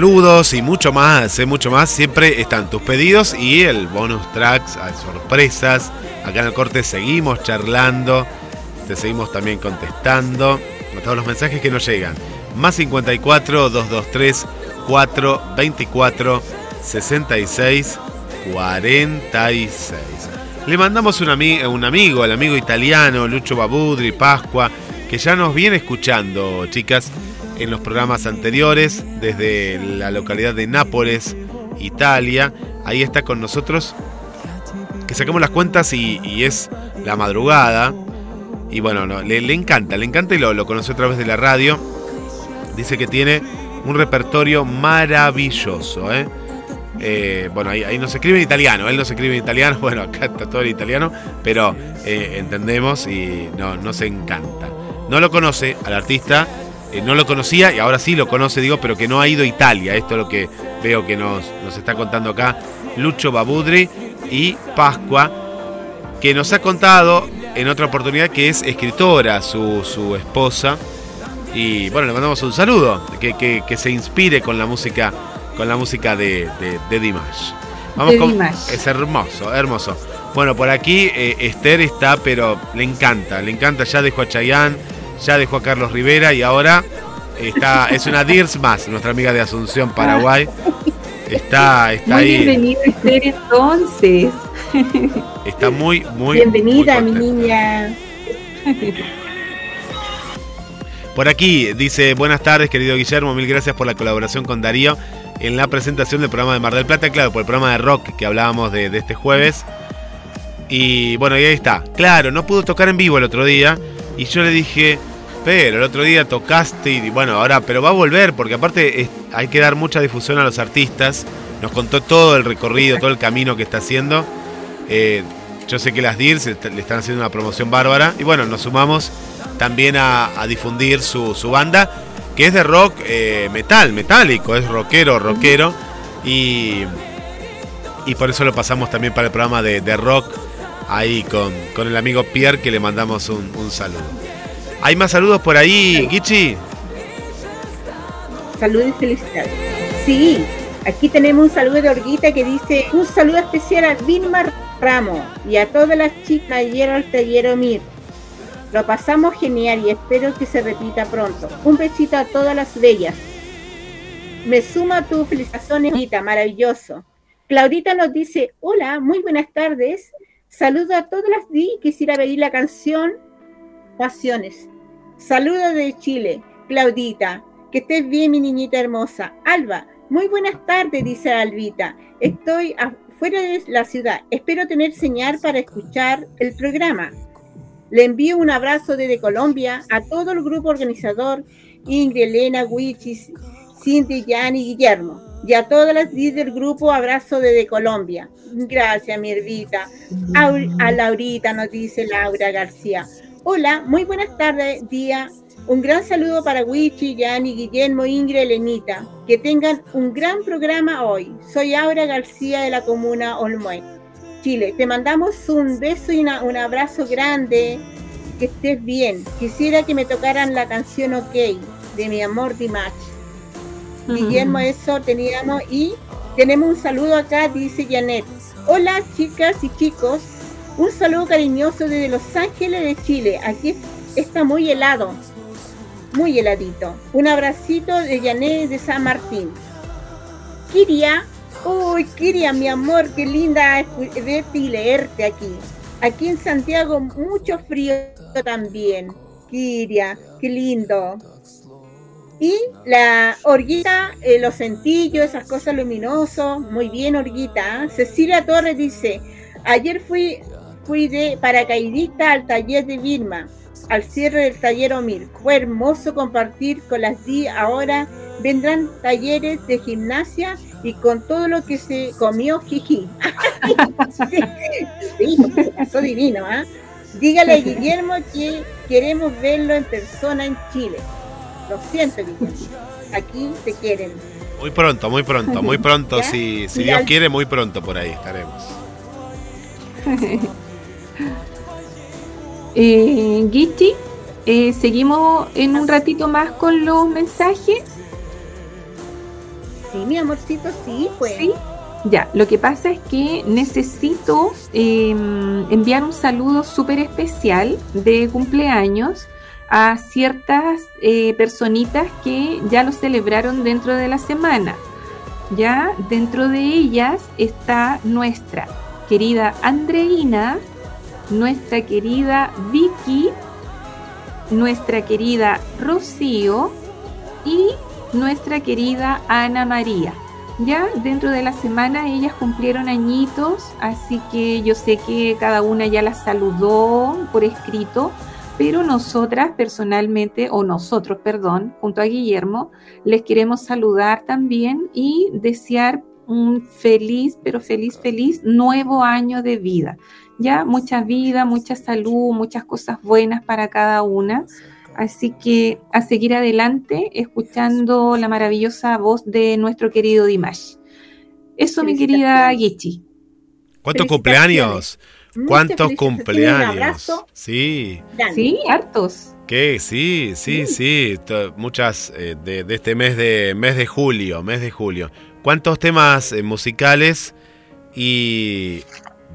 S2: Saludos y mucho más, eh, mucho más. Siempre están tus pedidos y el bonus tracks, hay sorpresas. Acá en el corte seguimos charlando, te seguimos también contestando todos los mensajes que nos llegan. Más 54 223 424 66 46. Le mandamos un, un amigo, el amigo italiano Lucho Babudri Pascua, que ya nos viene escuchando, chicas, en los programas anteriores, desde la localidad de Nápoles, Italia. Ahí está con nosotros, que sacamos las cuentas y, es la madrugada. Y bueno, no, le, encanta, le encanta y lo, lo conoció a través de la radio. Dice que tiene un repertorio maravilloso, ¿eh? Eh, bueno, ahí, ahí nos escribe en italiano, él nos escribe en italiano, bueno, acá está todo en italiano, pero eh, entendemos y no, nos encanta. No lo conoce al artista, eh, no lo conocía y ahora sí lo conoce, digo, pero que no ha ido a Italia. Esto es lo que veo que nos, nos está contando acá Lucho Babudri y Pascua, que nos ha contado en otra oportunidad que es escritora, su, su esposa. Y bueno, le mandamos un saludo, que, que- que se inspire con la música, con la música de, de, de Dimash. Vamos
S4: De
S2: con,
S4: Dimash.
S2: Es hermoso, hermoso. Bueno, por aquí eh, Esther está, pero le encanta, le encanta. Ya dejó a Chayanne, ya dejó a Carlos Rivera y ahora está, es una Dirs más, nuestra amiga de Asunción, Paraguay. Está, está
S4: Muy
S2: ahí,
S4: bienvenido Esther entonces.
S2: está muy, muy.
S3: Bienvenida,
S2: muy
S3: mi niña.
S2: Por aquí dice, buenas tardes querido Guillermo, mil gracias por la colaboración con Darío en la presentación del programa de Mar del Plata, claro, por el programa de rock que hablábamos de, de este jueves. Y bueno, y ahí está. Claro, no pudo tocar en vivo el otro día y yo le dije, pero el otro día tocaste y bueno, ahora, pero va a volver porque aparte hay que dar mucha difusión a los artistas. Nos contó todo el recorrido, todo el camino que está haciendo. Eh, yo sé que las DIRS le están haciendo una promoción bárbara y bueno, nos sumamos también a, difundir su, banda, que es de rock eh, metal, metálico, es rockero, rockero, y, y por eso lo pasamos también para el programa de, rock, ahí con, con el amigo Pierre, que le mandamos un saludo. ¿Hay más saludos por ahí, Gichi?
S3: Saludos y felicidades. Sí, aquí tenemos un saludo de Orguita que dice un saludo especial a Vilma Ramos y a todas las chicas ayer al taller Omir. Lo pasamos genial y espero que se repita pronto. Un besito a todas las bellas. Me suma a tus felicitaciones, Orguita, maravilloso. Claudita nos dice, hola, muy buenas tardes. Saludo a todas las di. Quisiera pedir la canción Pasiones. Saludos de Chile, Claudita. Que estés bien, mi niñita hermosa. Alba, muy buenas tardes, dice Albita. Estoy afuera de la ciudad. Espero tener señal para escuchar el programa. Le envío un abrazo desde Colombia a todo el grupo organizador, Ingrid, Elena, Wichis, Cindy, Jan y Guillermo. Y a todas las del grupo, abrazo desde Colombia. Gracias, mi hervita. A Laurita nos dice Laura García. Hola, muy buenas tardes, día. Un gran saludo para Wichi, Yanni, Guillermo, Ingrid, Elenita. Que tengan un gran programa hoy. Soy Aura García de la comuna Olmué, Chile. Te mandamos un beso y una- un abrazo grande. Que estés bien. Quisiera que me tocaran la canción OK de mi amor Dimash. Guillermo, eso teníamos. Y tenemos un saludo acá, dice Janet. Hola, chicas y chicos. Un saludo cariñoso desde Los Ángeles de Chile. Aquí está muy helado. muy heladito. Un abracito de Yané de San Martín. Kiria, uy, Kiria, mi amor, qué linda verte y leerte aquí. Aquí en Santiago mucho frío también. Kiria, qué lindo. Y la orguita, eh, los centillos, esas cosas luminosas, muy bien orguita. Cecilia Torres dice, ayer fui, fui de paracaidista al taller de Vilma, al cierre del taller Omir. Fue hermoso compartir con las di ahora vendrán talleres de gimnasia y con todo lo que se comió, jiji. sí, pasó divino, ¿ah? Dígale a Guillermo que queremos verlo en persona en Chile. Lo siento, Guillermo. Aquí te quieren.
S2: Muy pronto, muy pronto, muy pronto. si, si Dios quiere, muy pronto por ahí estaremos.
S4: eh, Gichi, eh, seguimos en un ratito más con los mensajes.
S3: Sí, mi amorcito, sí, pues.
S4: Sí. Ya, lo que pasa es que necesito em, enviar un saludo súper especial de cumpleaños a ciertas eh, personitas que ya lo celebraron dentro de la semana. Ya dentro de ellas está nuestra querida Andreina, nuestra querida Vicky, nuestra querida Rocío y nuestra querida Ana María. Ya dentro de la semana ellas cumplieron añitos, así que yo sé que cada una ya las saludó por escrito, pero nosotras personalmente, o nosotros, perdón, junto a Guillermo, les queremos saludar también y desear un feliz, pero feliz, feliz nuevo año de vida. Ya mucha vida, mucha salud, muchas cosas buenas para cada una. Así que a seguir adelante escuchando la maravillosa voz de nuestro querido Dimash. Eso, mi querida Gichi.
S2: ¿Cuántos cumpleaños? ¿Cuántos cumpleaños? Sí.
S4: Sí, hartos.
S2: ¿Qué? Sí, sí, sí. Muchas eh, de, este mes de mes de julio, mes de julio. ¿Cuántos temas eh, musicales? Y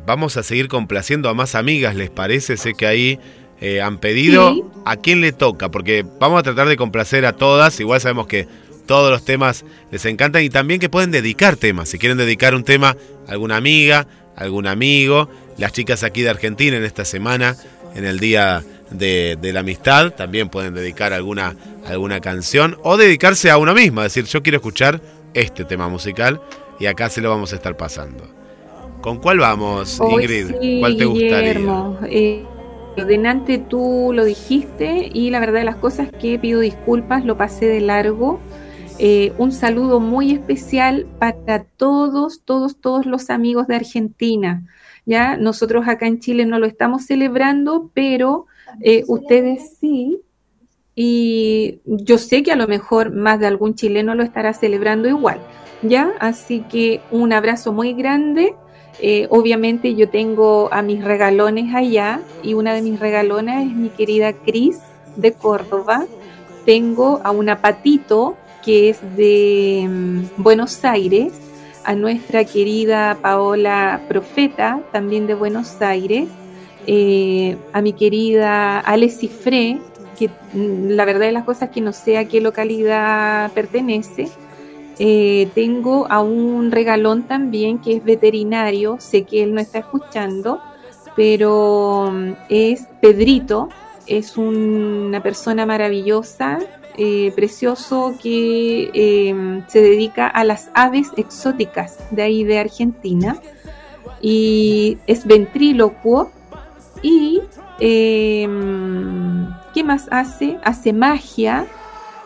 S2: vamos a seguir complaciendo a más amigas, ¿les parece? Sé que ahí eh, han pedido. A quién le toca, porque vamos a tratar de complacer a todas, igual sabemos que todos los temas les encantan y también que pueden dedicar temas, si quieren dedicar un tema a alguna amiga, algún amigo, las chicas aquí de Argentina en esta semana, en el Día de, la Amistad, también pueden dedicar alguna, alguna canción o dedicarse a una misma, decir yo quiero escuchar este tema musical y acá se lo vamos a estar pasando. ¿Con cuál vamos, Ingrid? ¿Cuál te gustaría?
S4: Eh, Denante tú lo dijiste y la verdad de las cosas que pido disculpas, lo pasé de largo. Eh, un saludo muy especial para todos, todos, todos los amigos de Argentina. Ya nosotros acá en Chile no lo estamos celebrando, pero eh, ustedes sí. Y yo sé que a lo mejor más de algún chileno lo estará celebrando igual. ¿Ya? Así que un abrazo muy grande eh, obviamente yo tengo a mis regalones allá y una de mis regalonas es mi querida Cris de Córdoba. Tengo a una Patito que es de mm, Buenos Aires, a nuestra querida Paola Profeta, también de Buenos Aires, eh, a mi querida Ale que mm, la verdad de las cosas que no sé a qué localidad pertenece, eh, tengo a un regalón también que es veterinario, sé que él no está escuchando, pero mm, es Pedrito, es una persona maravillosa, eh, precioso, que em, se dedica a las aves exóticas de ahí de Argentina y es ventrílocuo y em, ¿qué más hace? Hace magia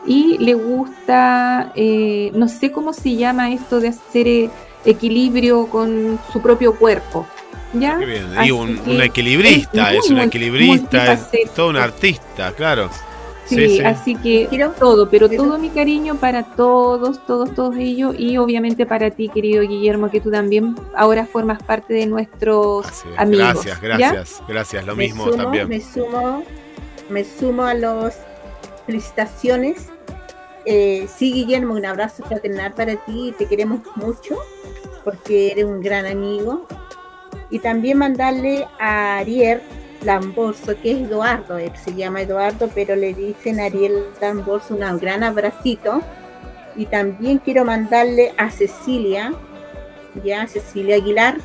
S4: y le gusta, eh, no sé cómo se llama esto de hacer eh, equilibrio con su propio cuerpo. ¿Ya?
S2: Y un, equilibrista, es, un equilibrista, es todo un artista, claro.
S4: Sí, así que quiero todo, pero todo mi cariño para todos, todos, todos ellos y obviamente para ti, querido Guillermo, que tú también ahora formas parte de nuestros amigos.
S2: Gracias, gracias, gracias, lo mismo también.
S3: Me sumo, me sumo a los felicitaciones. Eh, sí, Guillermo, un abrazo fraternal para ti, te queremos mucho porque eres un gran amigo. Y también mandarle a Ariel Lamborso, que es Eduardo, él se llama Eduardo, pero le dicen Ariel Lamborso un gran abracito. Y también quiero mandarle a Cecilia, ya Cecilia Aguilar,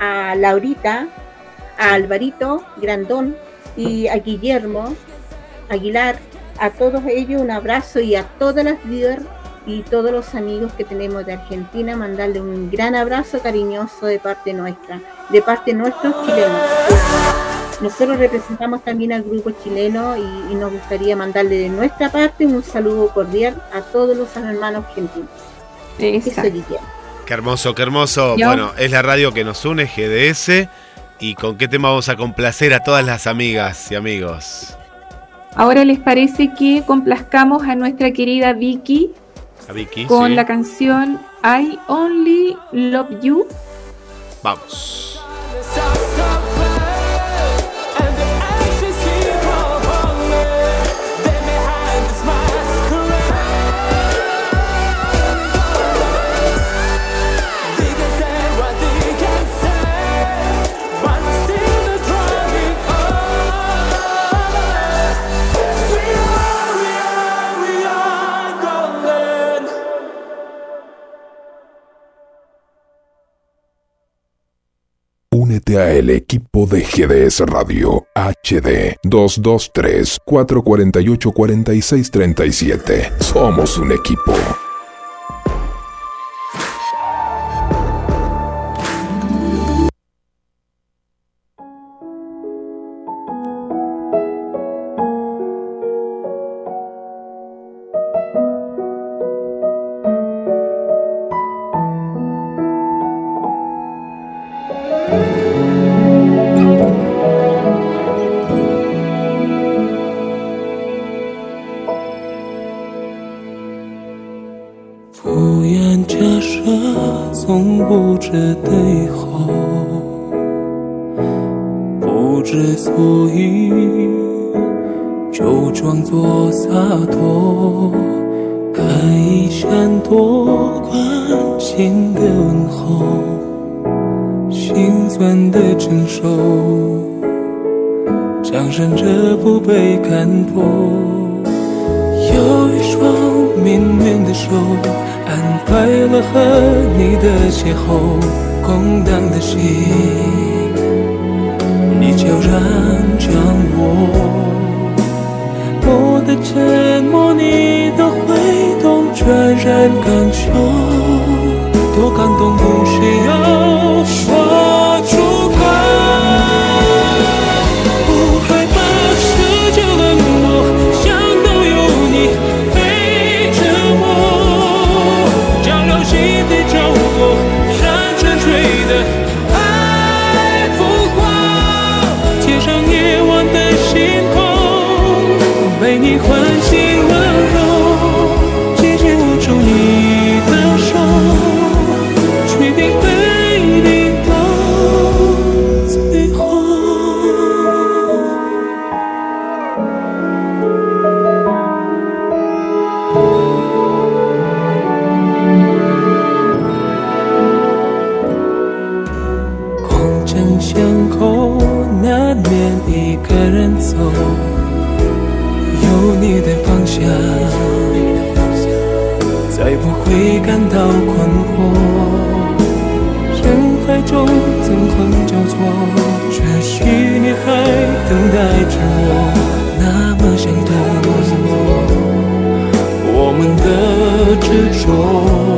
S3: a Laurita, a Alvarito Grandón y a Guillermo Aguilar, a todos ellos un abrazo y a todas las líderes y todos los amigos que tenemos de Argentina, mandarle un gran abrazo cariñoso de parte nuestra, de parte de nuestros chilenos. Nosotros representamos también al grupo chileno y, nos gustaría mandarle de nuestra parte un saludo cordial a todos los hermanos argentinos.
S2: Eso, Qué hermoso, qué hermoso. Bueno, es la radio que nos une, GDS. ¿Y con qué tema vamos a complacer a todas las amigas y amigos?
S4: Ahora les parece que complazcamos a nuestra querida Vicky, con la canción I Only Love You.
S2: Vamos.
S1: A el equipo de GDS Radio HD 223 448 4637. Somos un equipo.
S5: 命运的手，安排了和你的邂逅，空荡的心，你悄然掌握。我的沉默，你的挥动，全然感受，多感
S2: 动不需要说。执着。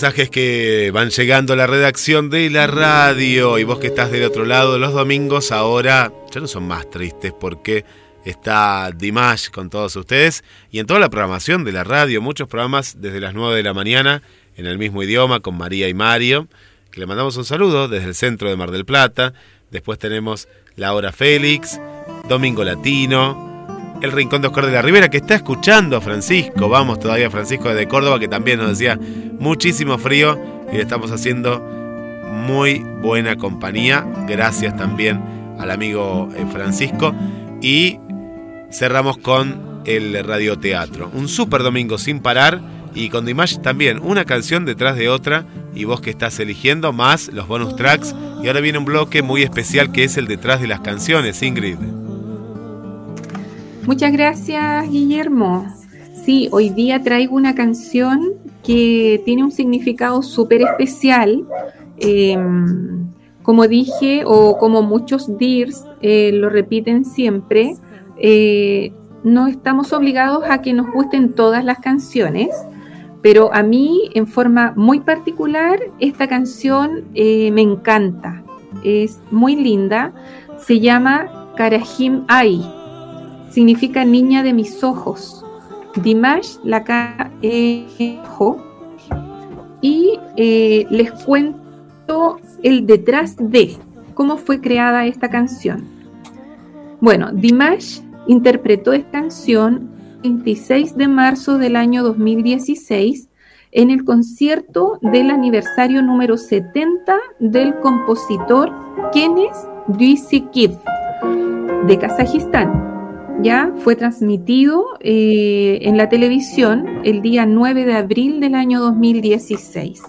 S2: Mensajes que van llegando a la redacción de la radio y vos que estás del otro lado los domingos ahora ya no son más tristes porque está Dimash con todos ustedes y en toda la programación de la radio, muchos programas desde las 9 de la mañana en el mismo idioma con María y Mario, que le mandamos un saludo desde el centro de Mar del Plata. Después tenemos La Hora Félix, Domingo Latino, el Rincón de Oscar de la Rivera, que está escuchando a Francisco. Vamos todavía, Francisco de Córdoba, que también nos decía muchísimo frío y le estamos haciendo muy buena compañía. Gracias también al amigo eh, Francisco. Y cerramos con el radioteatro. Un super domingo sin parar. Y con Dimash también, una canción detrás de otra. Y vos que estás eligiendo, más los bonus tracks. Y ahora viene un bloque muy especial que es el detrás de las canciones, Ingrid.
S4: Muchas gracias, Guillermo. Sí, hoy día traigo una canción que tiene un significado súper especial. Eh, como dije, o como muchos DIRS eh, lo repiten siempre, eh, no estamos obligados a que nos gusten todas las canciones, pero a mí, en forma muy particular, esta canción eh, me encanta. Es muy linda. Se llama Karahim Ai significa niña de mis ojos. Dimash la Kaejo. Y eh, les cuento el detrás de cómo fue creada esta canción. Bueno, Dimash interpretó esta canción el 26 de marzo del año 2016 en el concierto del aniversario número 70 del compositor Kenes Duisikiv de Kazajistán ya fue transmitido eh, en la televisión el día 9 de abril del año 2016.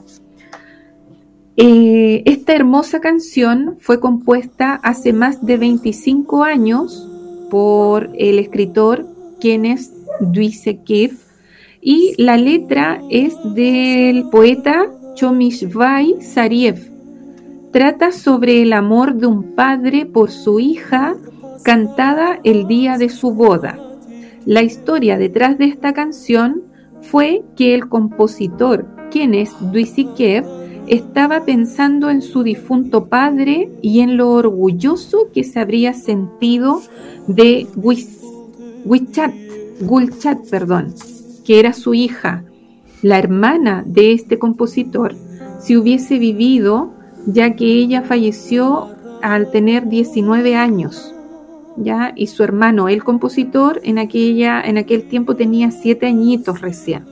S4: Eh, esta hermosa canción fue compuesta hace más de 25 años por el escritor Kenneth Duisekev y la letra es del poeta Chomishvai Sariev. Trata sobre el amor de un padre por su hija cantada el día de su boda. La historia detrás de esta canción fue que el compositor, quien es Duisikev, estaba pensando en su difunto padre y en lo orgulloso que se habría sentido de Wichat, Gulchat, perdón, que era su hija, la hermana de este compositor, si hubiese vivido, ya que ella falleció al tener 19 años. Y su hermano, el compositor, en, aquella, en aquel tiempo tenía siete añitos recién.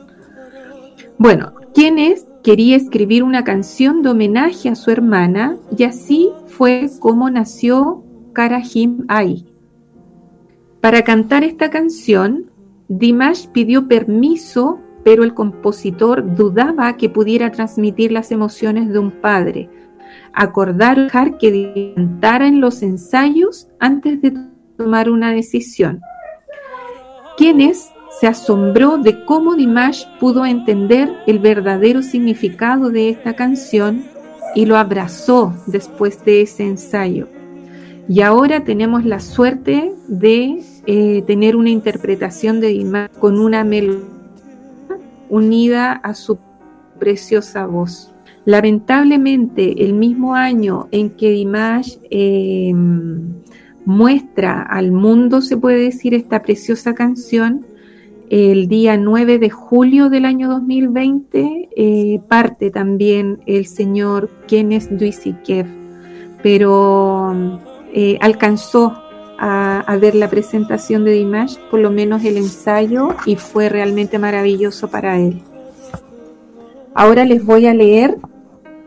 S4: Bueno, es? quería escribir una canción de homenaje a su hermana y así fue como nació Karahim Ai. Para cantar esta canción, Dimash pidió permiso, pero el compositor dudaba que pudiera transmitir las emociones de un padre. Acordaron que cantara en los ensayos antes de tomar una decisión. Quienes se asombró de cómo Dimash pudo entender el verdadero significado de esta canción y lo abrazó después de ese ensayo. Y ahora tenemos la suerte de eh, tener una interpretación de Dimash con una melodía unida a su preciosa voz. Lamentablemente, el mismo año en que Dimash eh, muestra al mundo, se puede decir, esta preciosa canción, el día 9 de julio del año 2020 eh, parte también el señor Kenneth Duisikev, pero eh, alcanzó a, ver la presentación de Dimash, por lo menos el ensayo, y fue realmente maravilloso para él. Ahora les voy a leer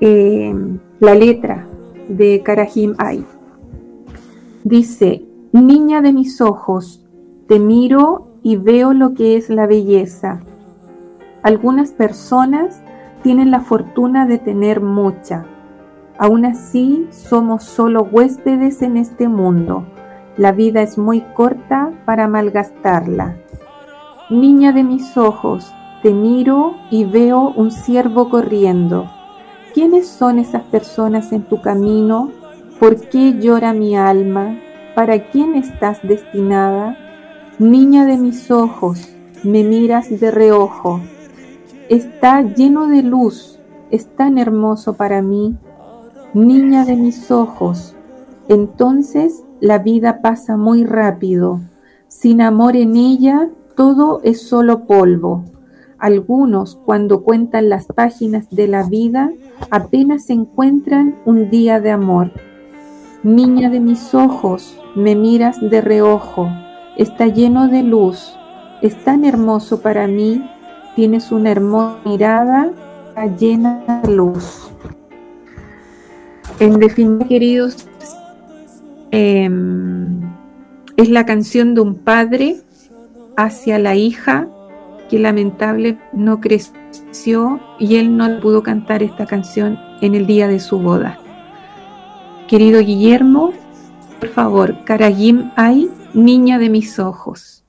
S4: eh, la letra de Karahim Ay. Dice,
S1: Niña de mis ojos, te miro y veo lo que es la belleza. Algunas personas tienen la fortuna de tener mucha. Aún así, somos solo huéspedes en este mundo. La vida es muy corta para malgastarla. Niña de mis ojos, te miro y veo un ciervo corriendo. ¿Quiénes son esas personas en tu camino? ¿Por qué llora mi alma? ¿Para quién estás destinada? Niña de mis ojos, me miras de reojo. Está lleno de luz, es tan hermoso para mí. Niña de mis ojos, entonces la vida pasa muy rápido. Sin amor en ella, todo es solo polvo. Algunos, cuando cuentan las páginas de la vida, apenas encuentran un día de amor. Niña de mis ojos, me miras de reojo, está lleno de luz, es tan hermoso para mí, tienes una hermosa mirada llena de luz. En definitiva, queridos, em, es la canción de un padre hacia la hija que lamentable no creció y él no pudo cantar esta canción en el día de su boda. Querido Guillermo, por favor, Karagim Ay, niña de mis ojos.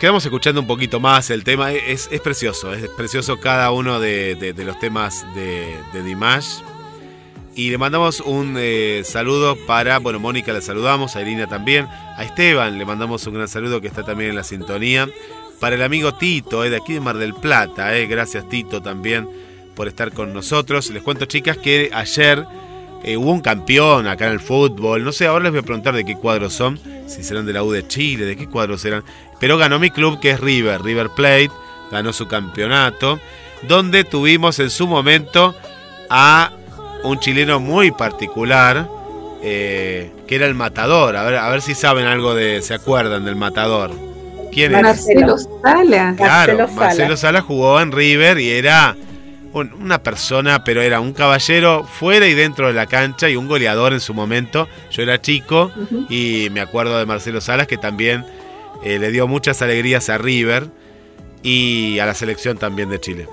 S2: Quedamos escuchando un poquito más el tema. Es, es precioso, es precioso cada uno de, de- los temas de, Dimash. Y le mandamos un eh, saludo para, bueno, Mónica le saludamos, a Irina también, a Esteban le mandamos un gran saludo que está también en la sintonía. Para el amigo Tito, eh, de aquí de Mar del Plata, eh, gracias Tito también por estar con nosotros. Les cuento chicas que ayer eh, hubo un campeón acá en el fútbol. No sé, ahora les voy a preguntar de qué cuadros son. Si serán de la U de Chile, de qué cuadros serán. Pero ganó mi club que es River. River Plate ganó su campeonato. Donde tuvimos en su momento a un chileno muy particular. eh, que era el matador. A ver, a ver si saben algo de. ¿Se acuerdan del matador? ¿Quién es?
S4: Marcelo Sala.
S2: Claro,
S3: Marcelo Sala.
S2: Marcelo Sala jugó en River y era un- una persona, pero era un caballero fuera y dentro de la cancha y un goleador en su momento. Yo era chico y me acuerdo de Marcelo Salas que también eh, le dio muchas alegrías a River y a la selección también de Chile.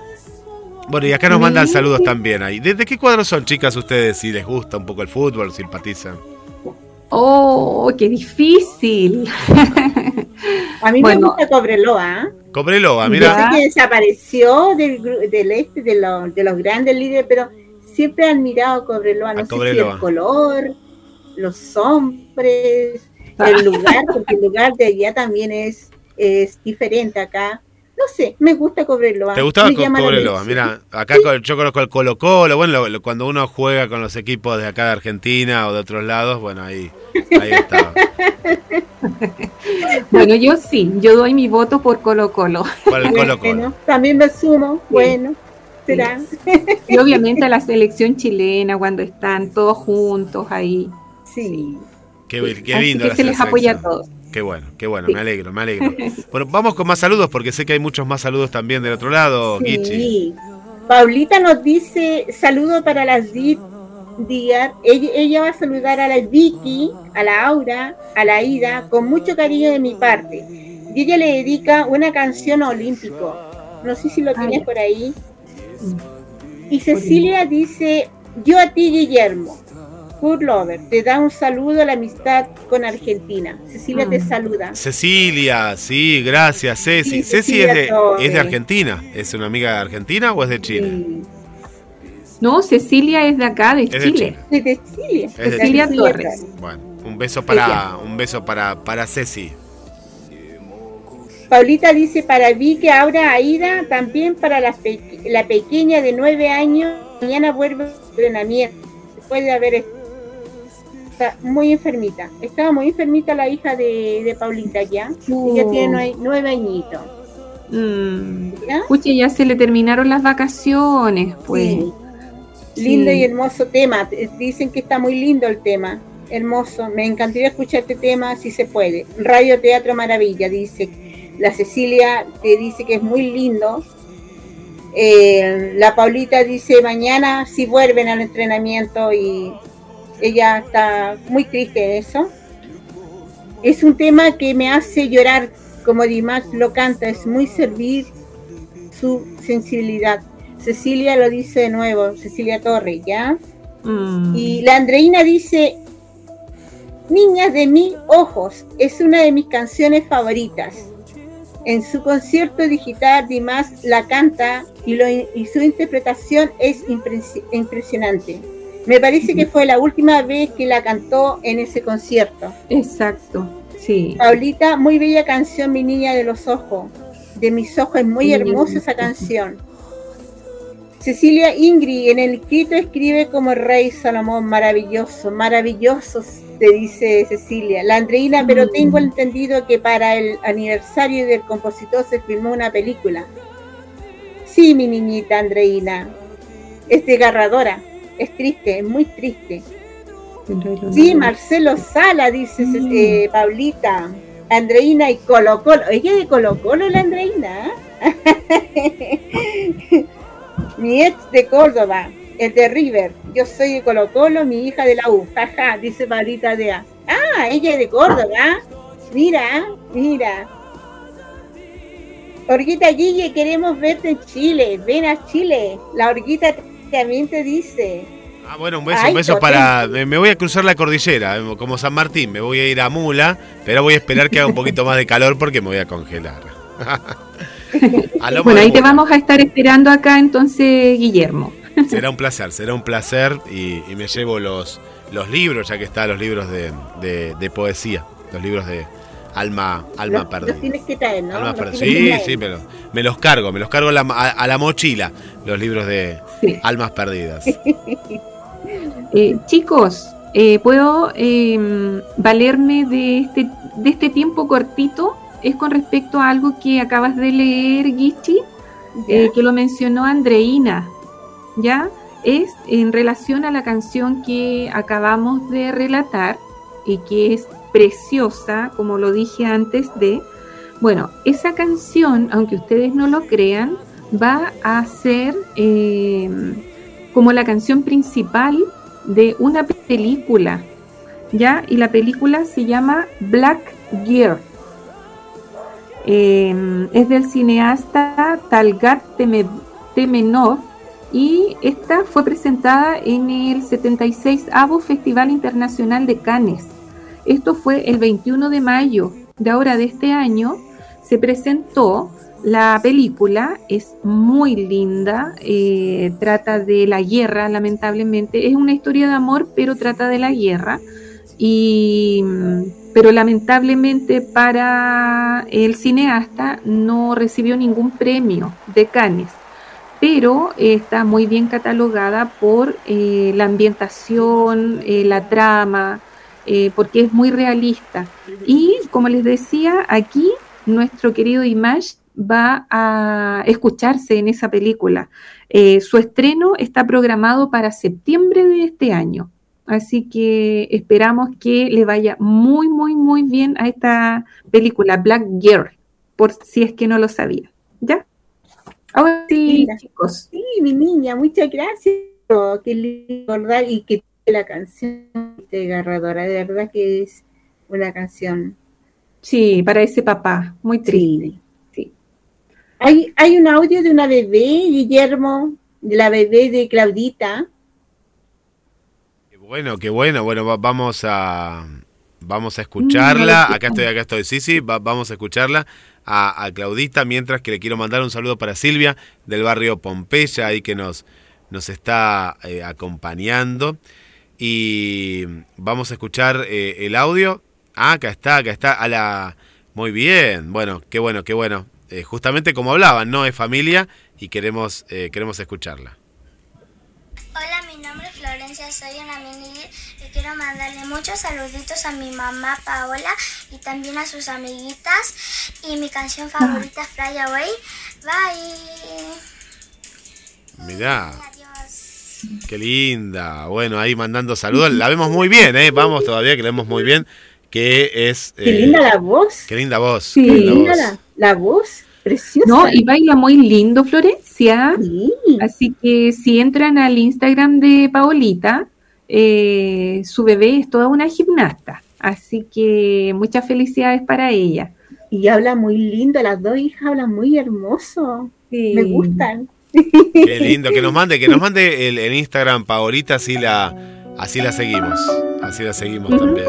S2: Bueno, y acá nos mandan saludos también ahí. ¿De, de qué cuadros son, chicas, ustedes? Si les gusta un poco el fútbol, simpatizan.
S4: Oh, qué difícil.
S3: A mí
S4: Bueno.
S3: me gusta Cobreloa. ¿eh?
S2: Cobreloa,
S3: Yo
S2: mira.
S3: sé que desapareció del, gru- del este, de, los- de los grandes líderes, pero siempre he admirado Cobreloa. No
S2: A
S3: sé
S2: Cobreloa.
S3: si el color, los hombres, el lugar, porque el lugar de allá también es, es diferente acá. No sé, me gusta Cobreloa.
S2: ¿Te gustaba Co- Cobreloa? Mira, acá yo conozco el Colo Colo, bueno, lo- lo- cuando uno juega con los equipos de acá de Argentina o de otros lados, bueno, ahí, ahí está.
S4: Bueno, yo sí, yo doy mi voto por Colo Colo.
S2: Por el Colo Colo.
S3: Bueno, también me sumo. Bueno, será.
S4: Y obviamente a la selección chilena cuando están todos juntos ahí.
S3: Sí.
S2: Qué, qué
S4: Así
S2: lindo
S4: que se les apoya a todos.
S2: Qué bueno, qué bueno,
S4: Sí.
S2: me alegro, me alegro. Bueno, vamos con más saludos porque sé que hay muchos más saludos también del otro lado, Guichi.
S3: Sí. Paulita nos dice saludo para las Di- Díaz. Ella, ella va a saludar a la Vicky, a la Aura, a la Ida, con mucho cariño de mi parte. Y ella le dedica una canción a Olímpico. No sé si lo tienes por ahí. Y Cecilia dice, yo a ti Guillermo, Good Lover, te da un saludo a la amistad con Argentina. Cecilia te
S4: Mm.
S3: saluda.
S2: Cecilia, sí, gracias, Ceci.
S3: Sí,
S2: Ceci
S3: Cecilia
S2: es de,
S3: Torres.
S2: es de Argentina. ¿Es una amiga de Argentina o es de Chile?
S3: Sí.
S4: No, Cecilia es de acá, de
S2: Es de
S4: Chile.
S2: Chile.
S3: Sí, de Cecilia.
S2: Es de
S4: Cecilia Torres.
S2: Bueno, un beso para, un beso para, para Ceci.
S3: Paulita dice para Vicky, Aura, Aida, también para la, pe- la pequeña de nueve años, mañana vuelve al entrenamiento, después de haber est- está muy enfermita. Estaba muy enfermita la hija de, de Paulita ya. Ella
S4: Oh.
S3: tiene nueve, nueve añitos.
S4: Mm.
S3: ¿ya?
S4: Se le terminaron las vacaciones, pues.
S3: Sí. Lindo y hermoso tema. Te- Dicen que está muy lindo el tema. Hermoso. Me encantaría escuchar este tema si se puede. Radio Teatro Maravilla, dice. La Cecilia te dice que es muy lindo. Eh, la Paulita dice mañana si vuelven al entrenamiento y ella está muy triste de eso. Es un tema que me hace llorar, como Dimas lo canta, es muy servir su sensibilidad. Cecilia lo dice de nuevo, Cecilia Torres, ¿ya?
S4: Mm.
S3: Y la Andreina dice, Niñas de mis ojos, es una de mis canciones favoritas. En su concierto digital, Dimas la canta y, lo- y su interpretación es impresi- impresionante. Me parece que fue la última vez que la cantó en ese concierto.
S4: Exacto, sí.
S3: Paulita, muy bella canción, mi niña de los ojos. De mis ojos, es muy hermosa esa canción. Cecilia Ingrid en el escrito escribe como el rey Salomón, maravilloso, maravilloso, te dice Cecilia. La Andreina, pero
S4: Mm.
S3: tengo entendido que para el aniversario del compositor se filmó una película. Sí, mi niñita Andreina, es desgarradora, es triste, es muy triste. Sí, Marcelo Sala, dice eh, Paulita. Andreina y Colo Colo. Ella es de Colo Colo, la Andreina. ¿eh? mi ex de Córdoba, el de River. Yo soy de Colo Colo, mi hija de la U. Jaja, dice Paulita Dea. Ah, ella es de Córdoba. Mira, mira. Orguita Guille, queremos verte en Chile. Ven a Chile. La Orguita también te dice.
S2: Ah, bueno, un beso,
S3: Ay,
S2: un beso para. Me, me voy a cruzar la cordillera, como San Martín. Me voy a ir a Mula, pero voy a esperar que haga un poquito más de calor porque me voy a congelar. A
S4: Bueno, ahí te vamos a estar esperando acá entonces, Guillermo.
S2: Será un placer, será un placer y, y me llevo los, los libros, ya que están los libros de, de- de poesía, los libros de Alma, alma
S3: Los-
S2: perdida.
S3: los tienes que traer, ¿no?
S2: Alma perdida. Sí,
S3: traer.
S2: sí, pero me los cargo, me los cargo a la, a- a la mochila, los libros de
S4: Sí.
S2: Almas Perdidas.
S4: Eh, chicos, eh, ¿puedo eh, valerme de este, de este tiempo cortito? Es con respecto a algo que acabas de leer, Gichi, eh, que lo mencionó Andreina, ¿ya? Es en relación a la canción que acabamos de relatar y que es preciosa, como lo dije antes de... Bueno, esa canción, aunque ustedes no lo crean, va a ser eh, como la canción principal de una película, ¿ya? Y la película se llama Black Gear. Eh, es del cineasta Talgat Teme- Temenov y esta fue presentada en el 76 Avo Festival Internacional de Cannes. Esto fue el 21 de mayo de ahora de este año. Se presentó la película, es muy linda, eh, trata de la guerra, lamentablemente. Es una historia de amor, pero trata de la guerra. Y, pero lamentablemente para el cineasta no recibió ningún premio de Cannes pero está muy bien catalogada por eh, la ambientación, eh, la trama, eh, porque es muy realista. Y como les decía, aquí nuestro querido Image va a escucharse en esa película. su estreno está programado para septiembre de este año. Así que esperamos que le vaya muy, muy, muy bien a esta película, Black Girl, por si es que no lo sabía. ¿Ya?
S3: Ahora sí, chicos. Sí, mi niña, muchas gracias. Qué lindo, ¿verdad? Y que la canción agarradora, de verdad que es una canción.
S4: Sí, para ese papá, muy triste. Sí.
S3: Hay, hay un audio de una bebé, Guillermo, de la bebé de Claudita.
S2: Qué bueno, qué bueno. Bueno, vamos a vamos a escucharla. Acá estoy, acá estoy. Sí, sí, vamos a escucharla a, Claudita, mientras que le quiero mandar un saludo para Silvia del barrio Pompeya, ahí que nos, nos está eh, acompañando. Y vamos a escuchar eh, el audio. Ah, acá está, acá está. A la... Muy bien, bueno, qué bueno, qué bueno. Eh, justamente como hablaban, ¿no? Es familia y queremos, queremos escucharla.
S6: Hola, mi nombre es Florencia, soy una mini quiero mandarle muchos saluditos a mi mamá Paola y también a sus amiguitas. Y mi canción favorita, Fly Away. Bye.
S2: Mirá. Qué linda. Bueno, ahí mandando saludos. La vemos muy bien, ¿eh? Vamos todavía, que la vemos muy bien. Que es.
S3: Qué linda la voz.
S2: Qué linda voz.
S3: Sí. Qué linda la, la voz. Preciosa.
S4: No, y baila muy lindo, Florencia. Sí. Así que si entran al Instagram de Paolita, eh, su bebé es toda una gimnasta, así que muchas felicidades para ella.
S3: Y habla muy lindo, las dos hijas hablan muy hermoso, me gustan.
S2: Qué lindo, que nos mande, que nos mande el, Instagram Paolita, así la, así la seguimos, así la seguimos también.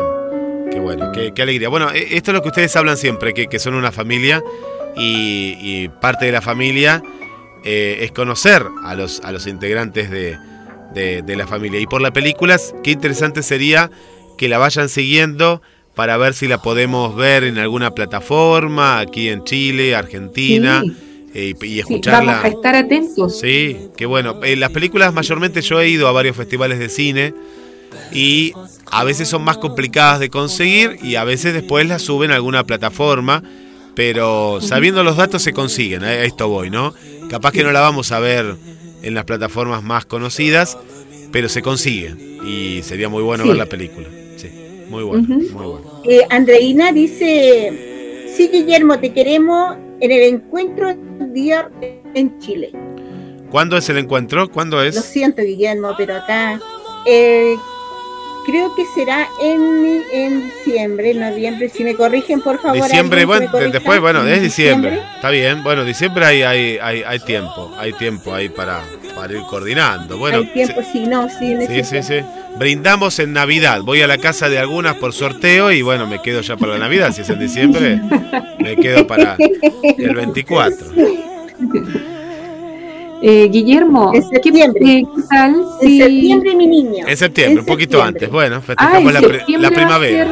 S2: Qué bueno, qué, alegría. Bueno, e, esto es lo que ustedes hablan siempre, que, son una familia y, parte de la familia eh, es conocer a los, a los integrantes de, de, la familia. Y por la película, qué interesante sería que la vayan siguiendo para ver si la podemos ver en alguna plataforma, aquí en Chile, Argentina. Eh, y, escucharla.
S4: vamos a estar atentos.
S2: Sí, qué bueno. Eh, las películas mayormente yo he ido a varios festivales de cine y a veces son más complicadas de conseguir y a veces después las suben a alguna plataforma, pero sabiendo los datos se consiguen, a esto voy, ¿no? Capaz que no la vamos a ver en las plataformas más conocidas, pero se consigue y sería muy bueno ver la película. Sí, muy bueno, muy bueno.
S3: Eh, Andreina dice, sí Guillermo, te queremos en el encuentro día en Chile.
S2: ¿Cuándo es el encuentro? ¿Cuándo es?
S3: Lo siento Guillermo, pero acá eh, creo que será en, en diciembre, noviembre. Si me corrigen, por favor.
S2: Diciembre, bueno, después, bueno, es diciembre. Está bien, bueno, diciembre hay, hay, hay, hay tiempo, hay tiempo ahí para, para ir coordinando. Bueno,
S3: hay tiempo, sí, no, sí,
S2: sí, sí, sí. Brindamos en Navidad. Voy a la casa de algunas por sorteo y bueno, me quedo ya para la Navidad. Si es en diciembre, me quedo para el 24.
S4: Eh, Guillermo,
S3: en septiembre. ¿qué, tal si... En septiembre, mi niño.
S2: En septiembre, un poquito antes. Bueno, festejamos la, la, primavera.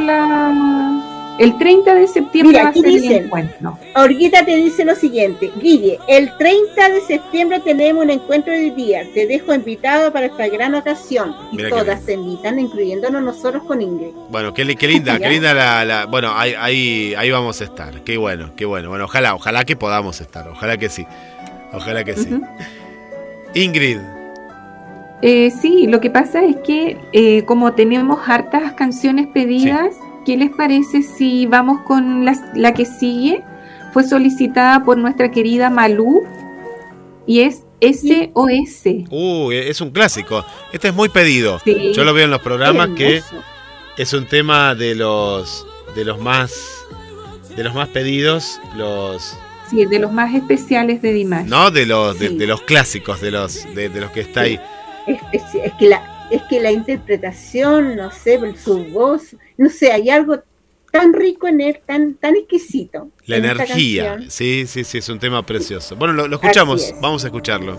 S4: El 30 de septiembre va a ser el encuentro.
S3: Orguita te dice lo siguiente, Guille, el 30 de septiembre tenemos un encuentro de día. Te dejo invitado para esta gran ocasión. Y todas te invitan, incluyéndonos nosotros con Ingrid.
S2: Bueno, qué, linda, qué linda la, bueno, ahí, ahí, ahí vamos a estar. Qué bueno, qué bueno. Bueno, ojalá, ojalá que podamos estar, ojalá que sí. Ojalá que sí. Ingrid.
S4: Eh, sí, lo que pasa es que eh, como tenemos hartas canciones pedidas, ¿qué les parece si vamos con la, que sigue? Fue solicitada por nuestra querida Malú y es SOS.
S2: Uh, es un clásico. Este es muy pedido. Yo lo veo en los programas que es un tema de los de los más de los más pedidos, los
S4: Sí, de los más especiales de Dimash.
S2: No, de los, de, los clásicos, de los, de, los que está ahí.
S3: Es, que la, es que la interpretación, no sé, su voz, no sé, hay algo tan rico en él, tan, tan exquisito.
S1: La energía, sí, sí, sí, es un tema precioso. Bueno, lo, escuchamos, vamos a escucharlo.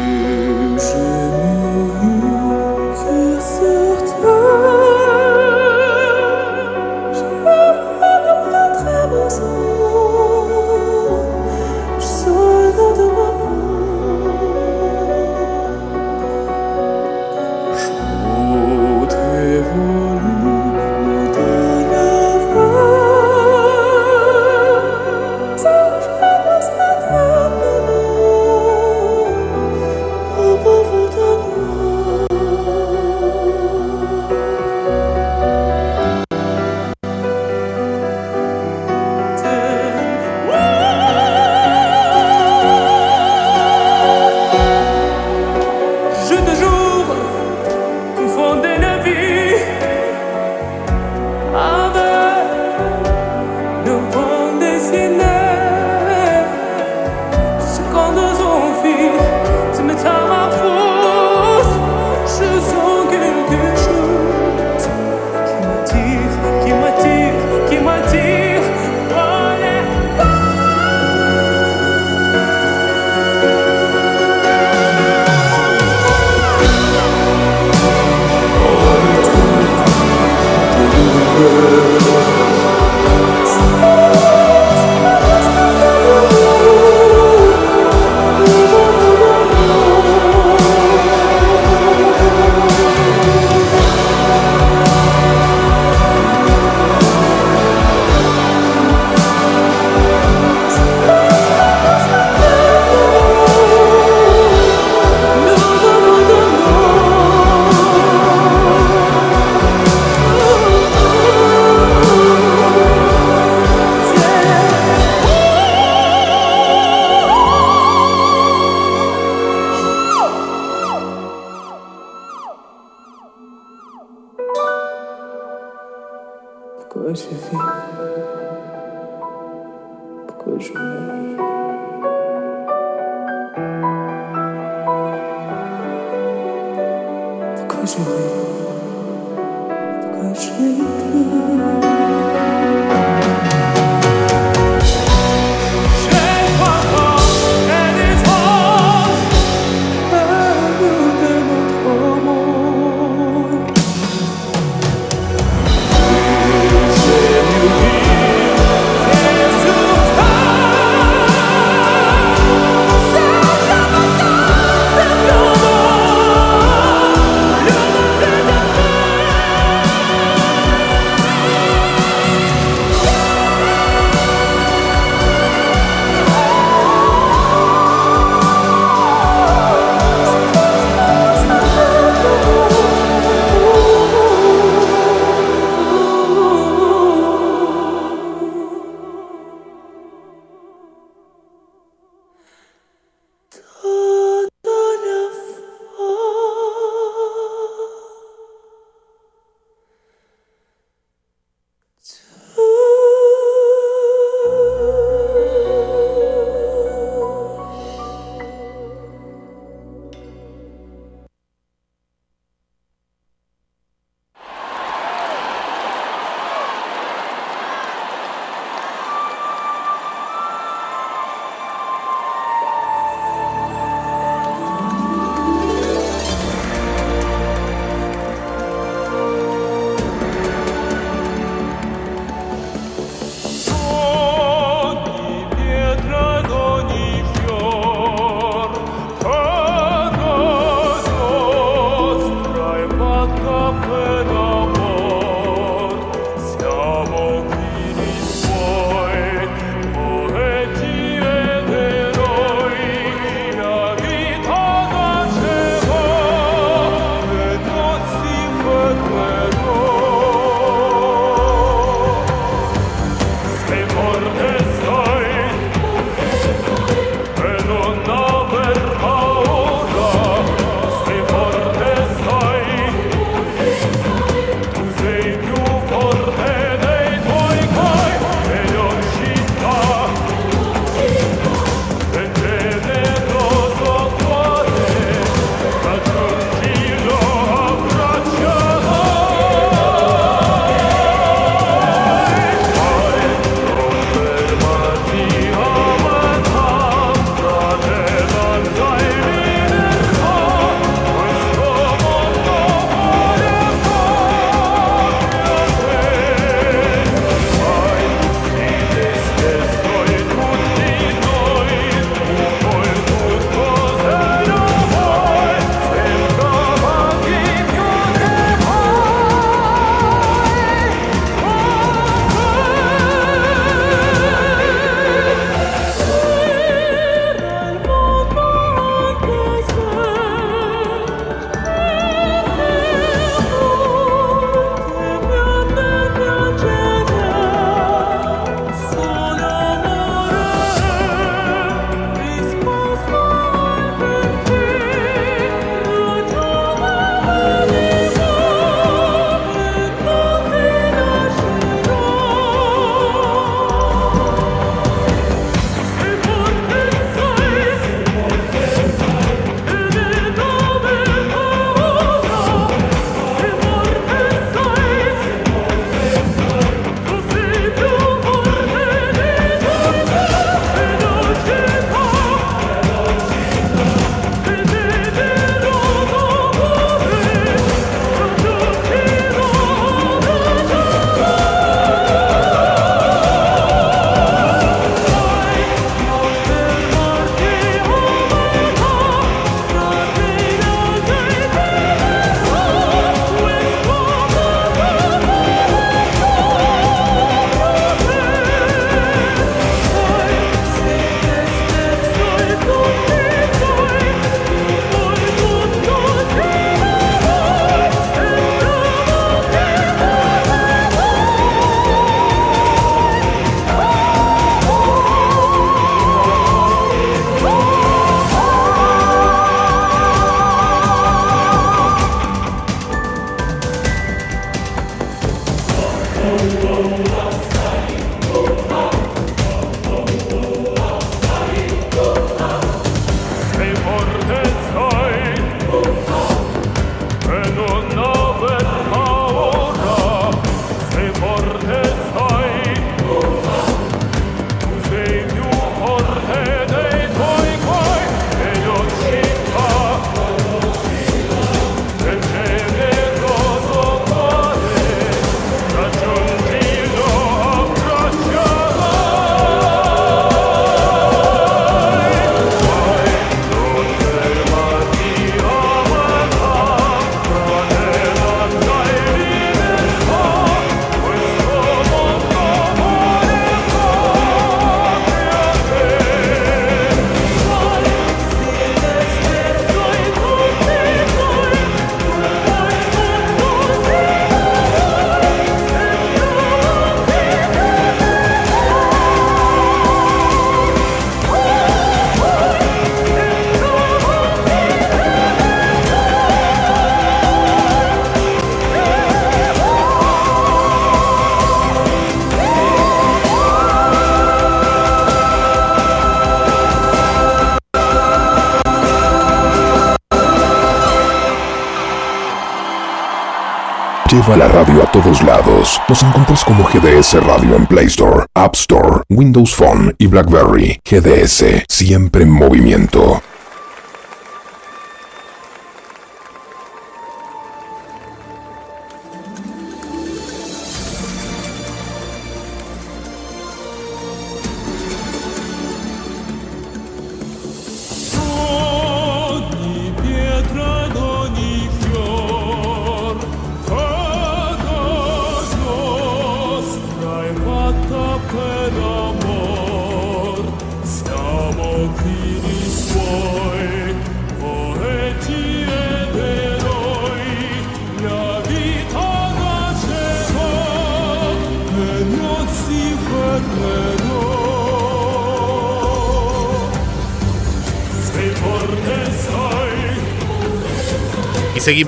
S7: lleva la radio a todos lados. Nos encuentras como GDS Radio en Play Store, App Store, Windows Phone y BlackBerry. GDS, siempre en movimiento.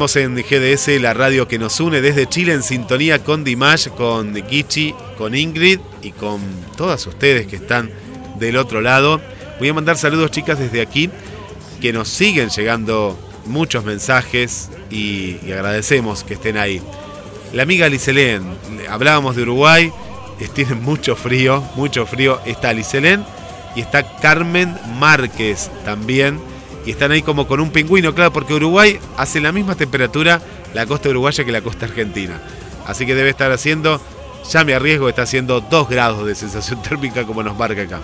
S2: Seguimos en GDS, la radio que nos une desde Chile en sintonía con Dimash, con Gichi, con Ingrid y con todas ustedes que están del otro lado. Voy a mandar saludos chicas desde aquí, que nos siguen llegando muchos mensajes y, agradecemos que estén ahí. La amiga Liselén, hablábamos de Uruguay, tienen mucho frío, mucho frío. Está Liselén y está Carmen Márquez también. Y están ahí como con un pingüino, claro, porque Uruguay hace la misma temperatura la costa uruguaya que la costa argentina. Así que debe estar haciendo, ya me arriesgo, está haciendo 2 grados de sensación térmica como nos marca acá.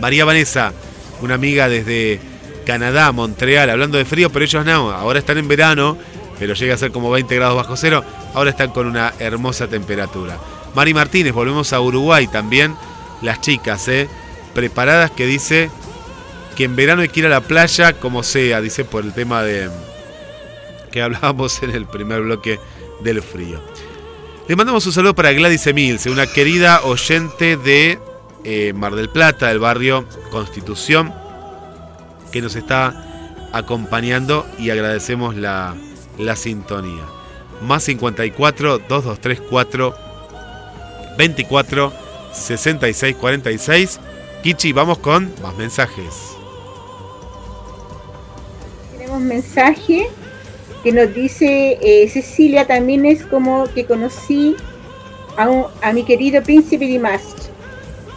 S2: María Vanessa, una amiga desde Canadá, Montreal, hablando de frío, pero ellos no, ahora están en verano, pero llega a ser como 20 grados bajo cero, ahora están con una hermosa temperatura. Mari Martínez, volvemos a Uruguay también, las chicas, ¿eh? preparadas que dice que en verano hay que ir a la playa como sea, dice por el tema de que hablábamos en el primer bloque del frío. Le mandamos un saludo para Gladys Emilce, una querida oyente de eh, Mar del Plata, del barrio Constitución, que nos está acompañando y agradecemos la, la sintonía. Más 54 2234 24 66 46. Kichi, vamos con más mensajes.
S3: Tenemos mensaje que nos dice eh, Cecilia también es como que conocí a, un- mi querido príncipe Dimas.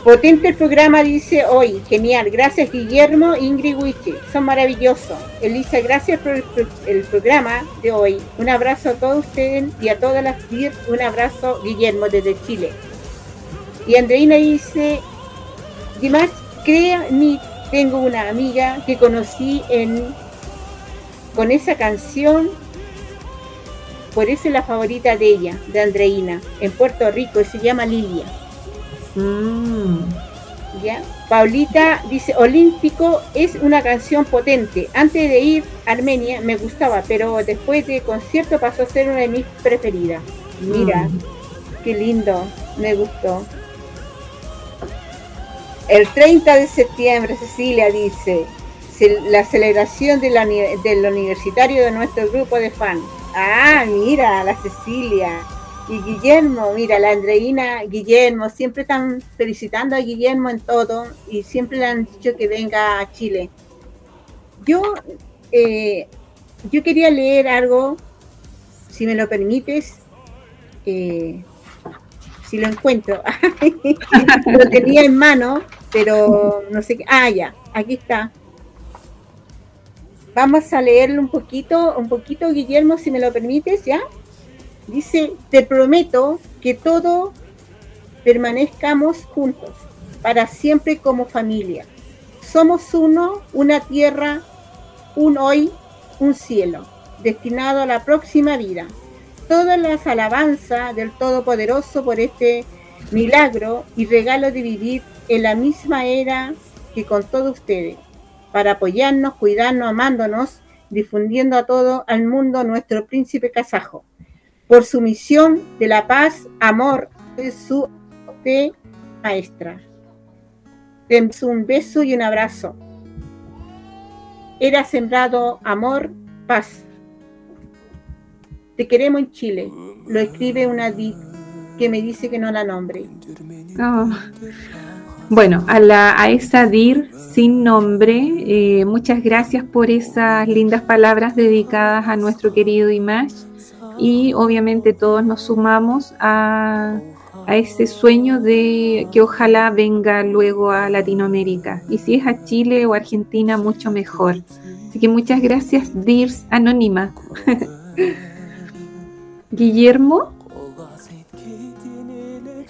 S3: Potente el programa, dice hoy. Genial. Gracias, Guillermo, Ingrid Wichi. Son maravillosos. Elisa, gracias por el, pro- el programa de hoy. Un abrazo a todos ustedes y a todas las DIR. Un abrazo, Guillermo, desde Chile. Y Andreina dice, Dimas, crea mi, tengo una amiga que conocí en con esa canción, por eso es la favorita de ella, de Andreina, en Puerto Rico, y se llama Lilia.
S4: Mm.
S3: ¿ya? Paulita dice, Olímpico es una canción potente. Antes de ir a Armenia me gustaba, pero después de concierto pasó a ser una de mis preferidas. Mira,
S4: Mm.
S3: qué lindo, me gustó. El 30 de septiembre, Cecilia dice, ce- la celebración de la del universitario de nuestro grupo de fans. Ah, mira, la Cecilia. Y Guillermo, mira, la Andreina, Guillermo, siempre están felicitando a Guillermo en todo y siempre le han dicho que venga a Chile. Yo, eh, yo quería leer algo, si me lo permites, eh, si lo encuentro. lo tenía en mano, pero no sé qué. Ah, ya, aquí está. Vamos a leerlo un poquito, un poquito, Guillermo, si me lo permites, ¿ya? Dice, te prometo que todo permanezcamos juntos, para siempre como familia. Somos uno, una tierra, un hoy, un cielo, destinado a la próxima vida. Todas las alabanzas del Todopoderoso por este milagro y regalo de vivir en la misma era que con todos ustedes, para apoyarnos, cuidarnos, amándonos, difundiendo a todo el mundo nuestro príncipe kazajo por su misión de la paz, amor, de su de maestra. Un beso y un abrazo. Era sembrado amor, paz. Te queremos en Chile. Lo escribe una que me dice que no la nombre.
S4: Oh. Bueno, a, la, a esa DIR sin nombre, eh, muchas gracias por esas lindas palabras dedicadas a nuestro querido Dimash. y obviamente todos nos sumamos a, a ese sueño de que ojalá venga luego a Latinoamérica. Y si es a Chile o Argentina, mucho mejor. Así que muchas gracias, Dirs Anónima. Guillermo.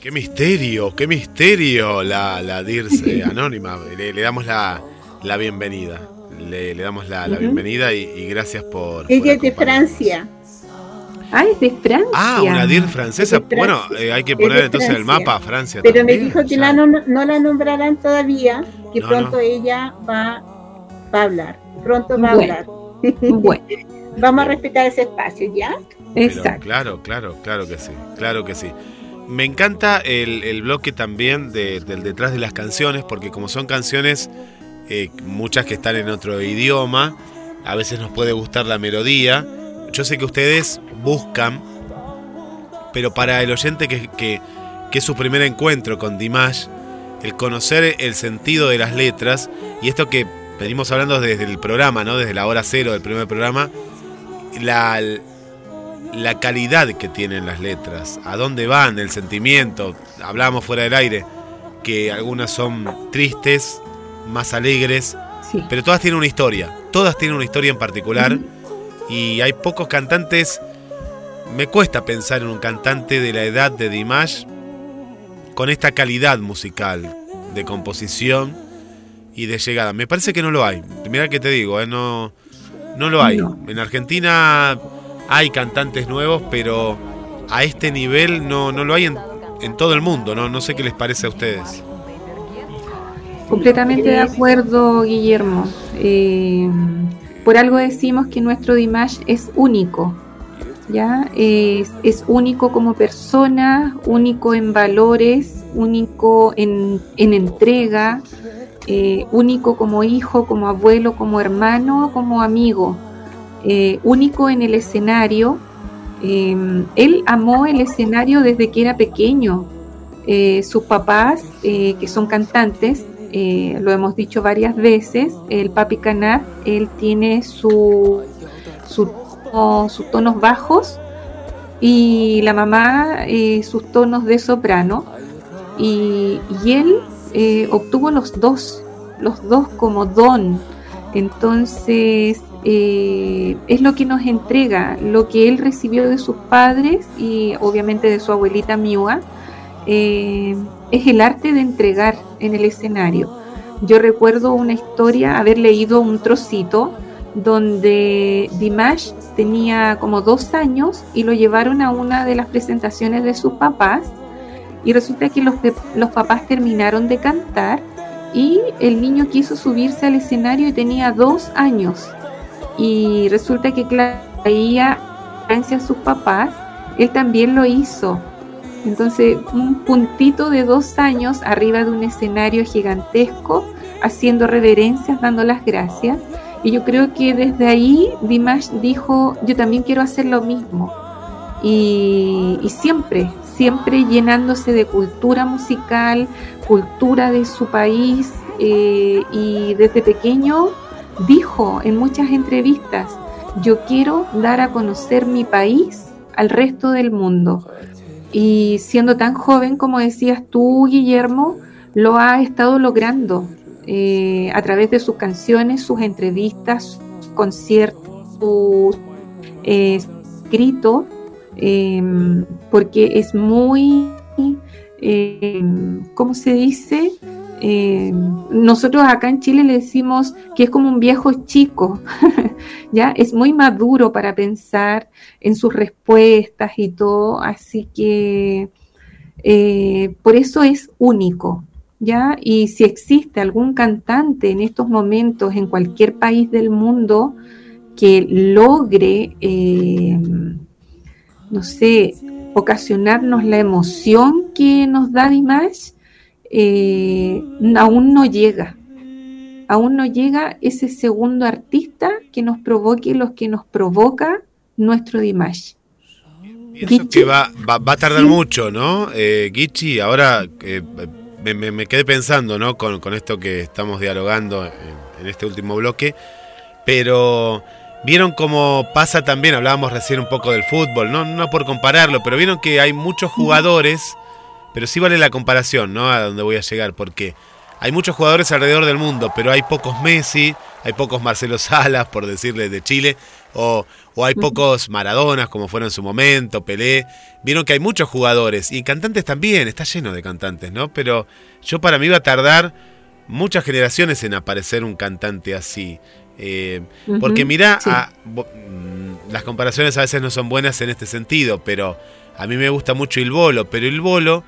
S2: Qué misterio, qué misterio la, la Dirs eh, Anónima. Le, le damos la, la bienvenida. Le, le damos la, la bienvenida y, y gracias por. por
S3: Ella es de. Francia.
S4: Ah, es de Francia.
S2: Ah, una DIR francesa. Bueno, eh, hay que poner entonces el mapa a Francia.
S3: Pero me dijo que la no, no la nombrarán todavía, que
S2: No,
S3: pronto
S2: no.
S3: ella va, va a hablar. Pronto va a hablar.
S4: Bueno,
S3: Vamos a respetar ese espacio, ¿ya?
S2: Pero
S4: exacto.
S2: claro, claro, claro que sí, claro que sí. Me encanta el, el bloque también de- del detrás de las canciones, porque como son canciones, eh, muchas que están en otro idioma, a veces nos puede gustar la melodía. Yo sé que ustedes buscan, pero para el oyente que, que- que es su primer encuentro con Dimash, el conocer el sentido de las letras, y esto que venimos hablando desde el programa, ¿no? desde la hora cero del primer programa, la, la calidad que tienen las letras, a dónde van, el sentimiento. Hablábamos fuera del aire que algunas son tristes, más alegres,
S4: Sí.
S2: pero todas tienen una historia. Todas tienen una historia en particular y hay pocos cantantes. Me cuesta pensar en un cantante de la edad de Dimash con esta calidad musical de composición y de llegada. Me parece que no lo hay. Mira que te digo, ¿eh? no, no lo hay.
S4: No.
S2: En Argentina hay cantantes nuevos, pero a este nivel no, no lo hay en, en todo el mundo. ¿no? no sé qué les parece a ustedes.
S4: Completamente de acuerdo, Guillermo. Eh, por algo decimos que nuestro Dimash es único. ¿ya? Es, es único como persona, único en valores, único en, en entrega, eh, único como hijo, como abuelo, como hermano, como amigo, eh, único en el escenario. Eh, él amó el escenario desde que era pequeño. Eh, sus papás, eh, que son cantantes, lo hemos dicho varias veces, el papi Canat, él tiene su, sus tonos bajos y la mamá sus tonos de soprano y, él obtuvo los dos, los dos como don. Entonces eh, es lo que nos entrega, lo que él recibió de sus padres y obviamente de su abuelita Miua, eh, es el arte de entregar en el escenario. Yo recuerdo una historia, haber leído un trocito donde Dimash tenía como dos años y lo llevaron a una de las presentaciones de sus papás y resulta que los, los papás terminaron de cantar y el niño quiso subirse al escenario y tenía dos años y resulta que veía a sus papás, él también lo hizo. Entonces, un puntito de dos años arriba de un escenario gigantesco, haciendo reverencias, dando las gracias. Y yo creo que desde ahí Dimash dijo, yo también quiero hacer lo mismo. Y, y siempre, siempre llenándose de cultura musical, cultura de su país. eh, y desde pequeño dijo en muchas entrevistas, yo quiero dar a conocer mi país al resto del mundo. Y siendo tan joven como decías tú, Guillermo, lo ha estado logrando eh, a través de sus canciones, sus entrevistas, sus conciertos, eh, escritos, eh, porque es muy, eh, ¿cómo se dice? Eh, nosotros acá en Chile le decimos que es como un viejo chico, ya es muy maduro para pensar en sus respuestas y todo, así que eh, por eso es único, ¿ya? Y si existe algún cantante en estos momentos en cualquier país del mundo que logre, eh, no sé, ocasionarnos la emoción que nos da Dimash, eh, aún no llega. Aún no llega ese segundo artista que nos provoque lo que nos provoca nuestro Dimash.
S2: Pienso que va, va, va a tardar
S4: Sí.
S2: mucho, ¿no? Eh, Guichi, ahora eh, me, me- me quedé pensando, ¿no? Con, con esto que estamos dialogando en, en este último bloque, pero Vieron cómo pasa también, hablábamos recién un poco del fútbol, no, no por compararlo, pero vieron que hay muchos jugadores, pero sí vale la comparación, ¿no? A donde voy a llegar, porque hay muchos jugadores alrededor del mundo, pero hay pocos Messi, hay pocos Marcelo Salas, por decirle, de Chile, o, o hay pocos Maradonas, como fueron en su momento, Pelé. Vieron que hay muchos jugadores, y cantantes también, está lleno de cantantes, ¿no? Pero yo para mí iba a tardar muchas generaciones en aparecer un cantante así. Eh, porque mira, mm, las comparaciones a veces no son buenas en este sentido, pero a mí me gusta mucho el bolo, pero el bolo,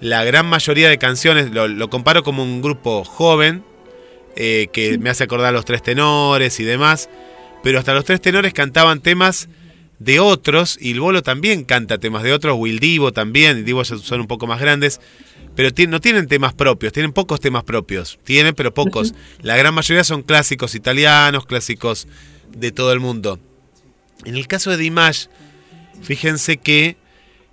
S2: la gran mayoría de canciones, lo, comparo como un grupo joven, eh, que me hace acordar los tres tenores y demás, pero hasta los tres tenores cantaban temas de otros, y el bolo también canta temas de otros, Will Divo también, Divo son un poco más grandes, pero no tienen temas propios, tienen pocos temas propios, tienen pero pocos. La gran mayoría son clásicos italianos, clásicos de todo el mundo. En el caso de Dimash, fíjense que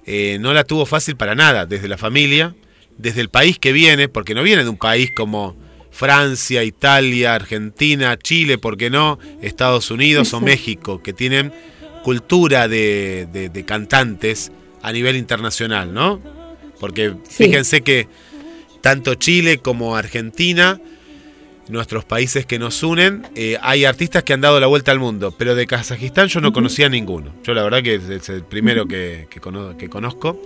S2: eh, no la tuvo fácil para nada, desde la familia, desde el país que viene, porque no viene de un país como Francia, Italia, Argentina, Chile, ¿por qué no? Estados Unidos o México, que tienen cultura de, de cantantes a nivel internacional, ¿no? Porque fíjense que tanto Chile como Argentina, nuestros países que nos unen, eh, hay artistas que han dado la vuelta al mundo, pero de Kazajistán yo no conocía ninguno. Yo la verdad que es el primero que, conozco.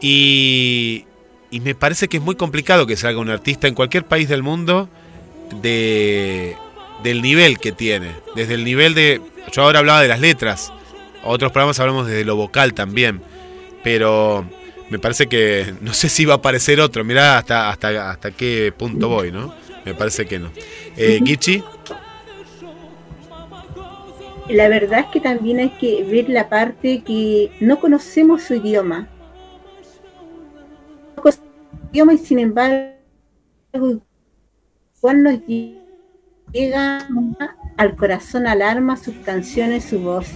S2: Y, me parece que es muy complicado que salga un artista en cualquier país del mundo de, del nivel que tiene. Desde el nivel de... Yo ahora hablaba de las letras, otros programas hablamos desde lo vocal también, pero me parece que no sé si va a aparecer otro. Mirá hasta, hasta, hasta qué punto voy, ¿no? Me parece que no. Eh, Gichi.
S3: La verdad es que también hay que ver la parte que no conocemos su idioma. No conocemos su idioma y sin embargo, cuando nos llega al corazón, al alma, sus canciones, su voz.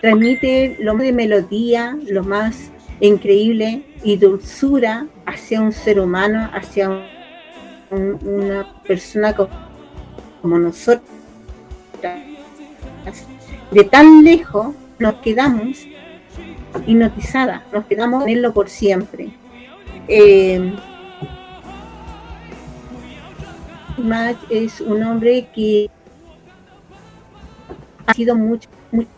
S3: Transmite lo más de melodía, lo más increíble y dulzura hacia un ser humano, hacia una persona como, nosotros. De tan lejos nos quedamos hipnotizadas, nos quedamos en él por siempre. Eh, es un hombre que ha sido mucho, mucho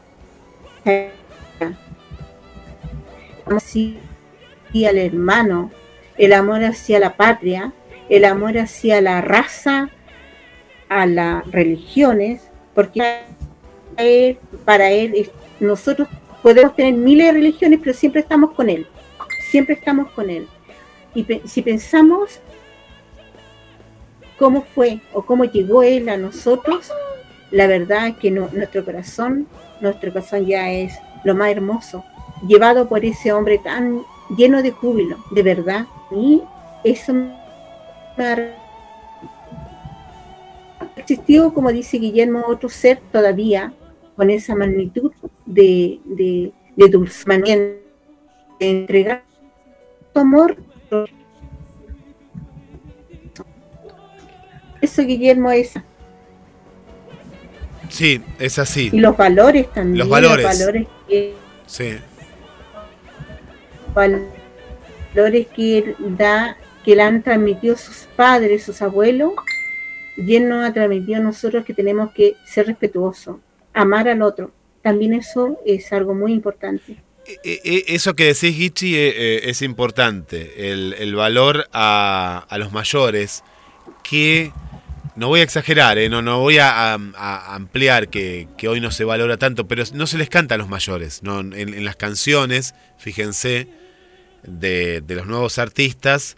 S3: al hermano, el amor hacia la patria, el amor hacia la raza, a las religiones, porque para él, nosotros podemos tener miles de religiones, pero siempre estamos con él, siempre estamos con él. Y si pensamos cómo fue o cómo llegó él a nosotros, la verdad es que nuestro corazón, nuestro corazón ya es lo más hermoso, llevado por ese hombre tan lleno de júbilo, de verdad. Y eso ha existido, como dice Guillermo, otro ser todavía con esa magnitud de, de, de de entregar su amor. Eso, Guillermo, es.
S2: Sí, es así.
S3: Y los valores también.
S2: Los valores.
S3: Los valores que,
S2: sí
S3: valores que da, que le han transmitido sus padres, sus abuelos, y él nos ha transmitido a nosotros que tenemos que ser respetuosos, amar al otro. También eso es algo muy importante.
S2: E, e, eso que decís, Gichi, es importante, el, valor a, los mayores, que no voy a exagerar, ¿eh? no, no voy a, ampliar que, hoy no se valora tanto, pero no se les canta a los mayores. ¿no? en las canciones, fíjense, de, los nuevos artistas,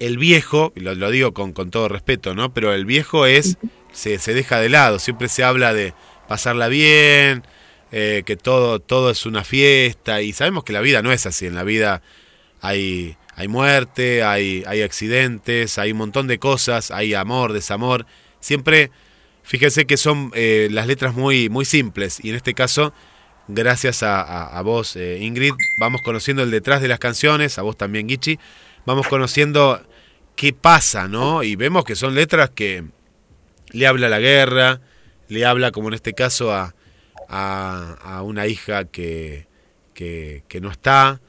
S2: el viejo, lo, digo con, con, todo respeto, ¿no? Pero el viejo es, se, se deja de lado, siempre se habla de pasarla bien, eh, que todo, todo es una fiesta, y sabemos que la vida no es así, en la vida hay, hay muerte, hay, hay accidentes, hay un montón de cosas, hay amor, desamor, siempre, fíjese que son eh, las letras muy, muy simples, y en este caso gracias a, vos, eh, Ingrid, vamos conociendo el detrás de las canciones, a vos también, Gichi, vamos conociendo qué pasa, ¿no? Y vemos que son letras que le habla la guerra, le habla, como en este caso, a, a, una hija que, que, no está.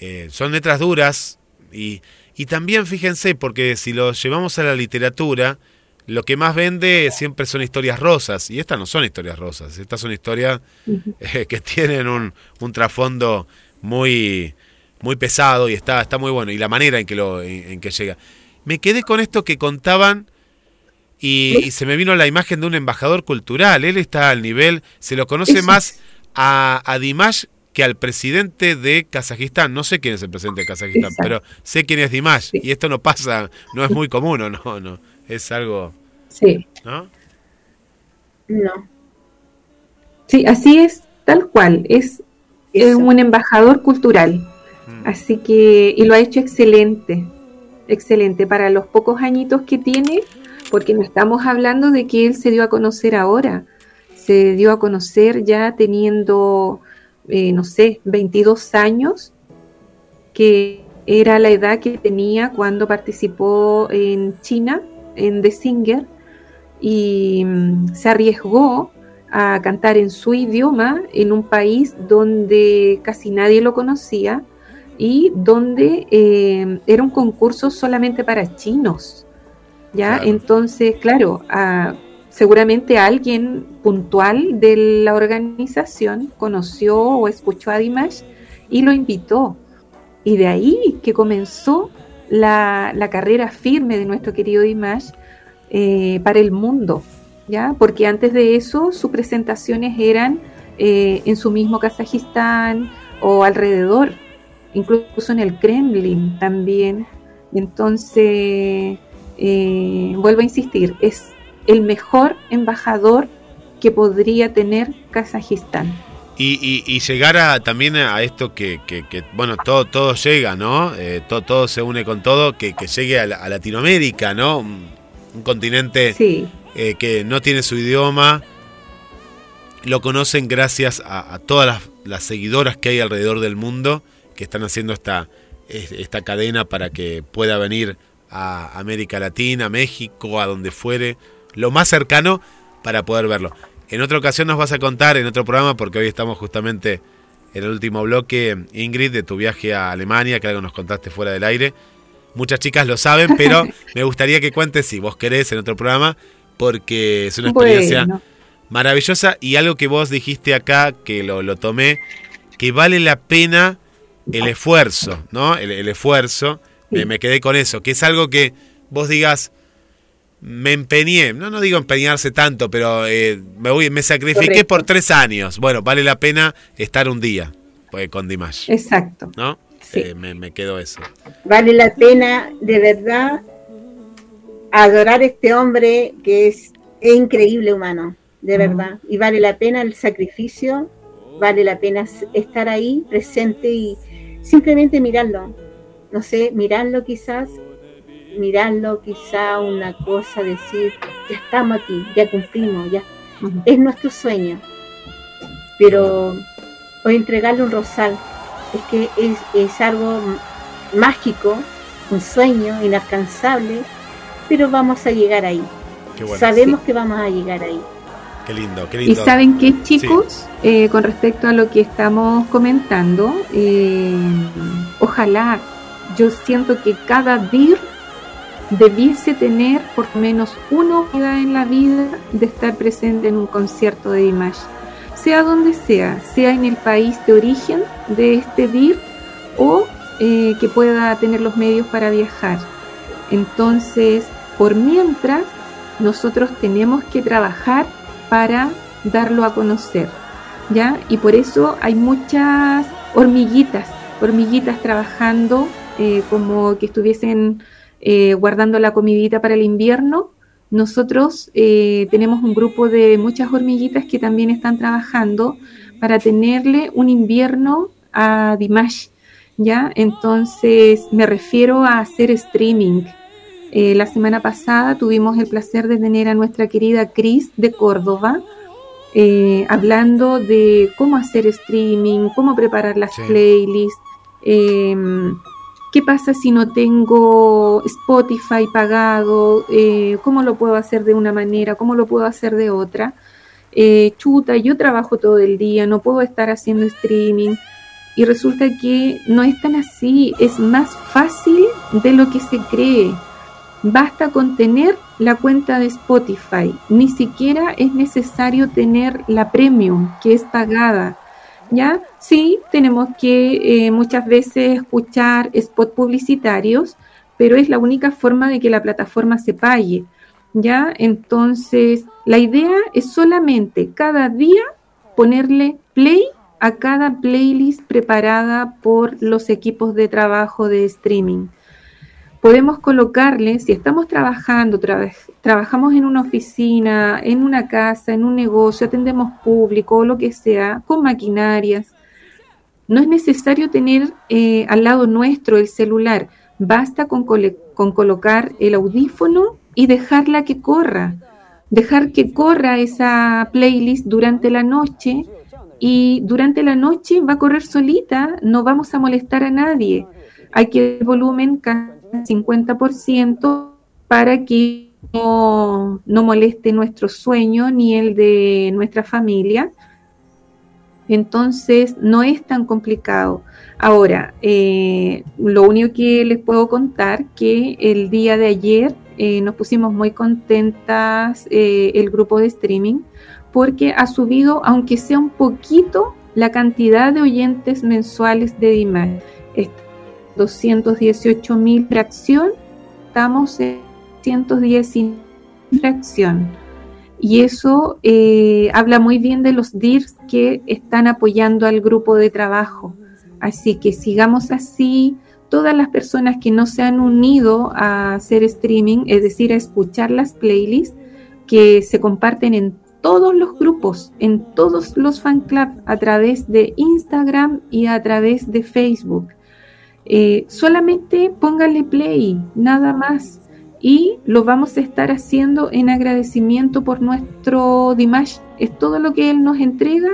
S2: Eh, son letras duras y, y también fíjense, porque si lo llevamos a la literatura, lo que más vende siempre son historias rosas, y estas no son historias rosas, estas son historias eh, que tienen un, un, trasfondo muy, muy pesado y está, está muy bueno, y la manera en que, lo, en, que llega. Me quedé con esto que contaban y, se me vino la imagen de un embajador cultural, él está al nivel, se lo conoce más a, a Dimash que al presidente de Kazajistán, no sé quién es el presidente de Kazajistán, pero sé quién es Dimash, y esto no pasa, no es muy común, no, no, es algo
S4: Sí. ¿No? No. Sí, así es, tal cual. Es, un embajador cultural. Mm. Así que, y lo ha hecho excelente, excelente para los pocos añitos que tiene, porque no estamos hablando de que él se dio a conocer ahora, se dio a conocer ya teniendo, eh, no sé, 22 años, que era la edad que tenía cuando participó en China, en The Singer, y mm, se arriesgó a cantar en su idioma en un país donde casi nadie lo conocía y donde eh, era un concurso solamente para chinos. ¿ya? Entonces, claro, seguramente alguien puntual de la organización conoció o escuchó a Dimash y lo invitó. Y de ahí que comenzó la, la carrera firme de nuestro querido Dimash eh, para el mundo, ¿ya? Porque antes de eso sus presentaciones eran eh, en su mismo Kazajistán o alrededor, incluso en el Kremlin también. Entonces, eh, vuelvo a insistir, es el mejor embajador que podría tener Kazajistán.
S2: Y, llegar a, también a esto que, bueno, todo, todo llega, ¿no? todo, todo se une con todo, que, llegue a, a, Latinoamérica, ¿no? un continente eh, que no tiene su idioma. Lo conocen gracias a, todas las, seguidoras que hay alrededor del mundo que están haciendo esta, esta cadena para que pueda venir a América Latina, México, a donde fuere, lo más cercano para poder verlo. En otra ocasión nos vas a contar, en otro programa, porque hoy estamos justamente en el último bloque, Ingrid, de tu viaje a Alemania, que algo nos contaste fuera del aire. Muchas chicas lo saben, pero me gustaría que cuentes si vos querés en otro programa, porque es una experiencia maravillosa y algo que vos dijiste acá, que lo, tomé, que vale la pena el esfuerzo, ¿no? El, esfuerzo, me, quedé con eso, que es algo que vos digas, me empeñé, no, no digo empeñarse tanto, pero eh, me, voy, me sacrifiqué por tres años. Bueno, vale la pena estar un día pues, con Dimash.
S4: Exacto.
S2: ¿No? Eh, me, quedo eso.
S3: Vale la pena, de verdad, adorar a este hombre que es, increíble humano, de verdad. Y vale la pena el sacrificio, vale la pena estar ahí presente y simplemente mirarlo. No sé, mirarlo quizás, mirarlo quizá una cosa, decir, ya estamos aquí, ya cumplimos, ya. Es nuestro sueño. Pero hoy entregarle un rosal es que es, algo mágico, un sueño inalcanzable, pero vamos a llegar ahí. Sabemos que vamos a llegar ahí.
S2: Qué lindo, qué lindo.
S4: Y saben qué, chicos, eh, con respecto a lo que estamos comentando, eh, ojalá, yo siento que cada DIR debiese tener por lo menos una oportunidad en la vida de estar presente en un concierto de Dimash sea donde sea, sea en el país de origen de este DIR o eh, que pueda tener los medios para viajar. Entonces, por mientras, nosotros tenemos que trabajar para darlo a conocer, ¿ya? Y por eso hay muchas hormiguitas, hormiguitas trabajando eh, como que estuviesen eh, guardando la comidita para el invierno nosotros eh, tenemos un grupo de muchas hormiguitas que también están trabajando para tenerle un invierno a Dimash, ¿ya? Entonces me refiero a hacer streaming. Eh, la semana pasada tuvimos el placer de tener a nuestra querida Cris de Córdoba, eh, hablando de cómo hacer streaming, cómo preparar las playlists, em, ¿Qué pasa si no tengo Spotify pagado? Eh, ¿Cómo lo puedo hacer de una manera? ¿Cómo lo puedo hacer de otra? eh, chuta, yo trabajo todo el día, no puedo estar haciendo streaming. Y resulta que no es tan así, es más fácil de lo que se cree. Basta con tener la cuenta de Spotify, ni siquiera es necesario tener la premium, que es pagada. ¿Ya? Sí, tenemos que eh, muchas veces escuchar spots publicitarios, pero es la única forma de que la plataforma se pague. ¿Ya? Entonces, la idea es solamente cada día ponerle play a cada playlist preparada por los equipos de trabajo de streaming. Podemos colocarle, si estamos trabajando, trabajamos en una oficina, en una casa, en un negocio, atendemos público o lo que sea, con maquinarias, no es necesario tener eh, al lado nuestro el celular, basta con, con colocar el audífono y dejarla que corra, dejar que corra esa playlist durante la noche y durante la noche va a correr solita, no vamos a molestar a nadie. Hay que el volumen 50% para que no, moleste nuestro sueño ni el de nuestra familia. Entonces no es tan complicado. Ahora, eh, lo único que les puedo contar que el día de ayer eh, nos pusimos muy contentas eh, el grupo de streaming porque ha subido, aunque sea un poquito, la cantidad de oyentes mensuales de Dimash. 218 mil fracción, estamos en 110 fracción. Y eso eh, habla muy bien de los DIRs que están apoyando al grupo de trabajo. Así que sigamos así. Todas las personas que no se han unido a hacer streaming, es decir, a escuchar las playlists que se comparten en todos los grupos, en todos los fan clubs, a través de Instagram y a través de Facebook. Eh, solamente póngale play, nada más. Y lo vamos a estar haciendo en agradecimiento por nuestro Dimash. Es todo lo que él nos entrega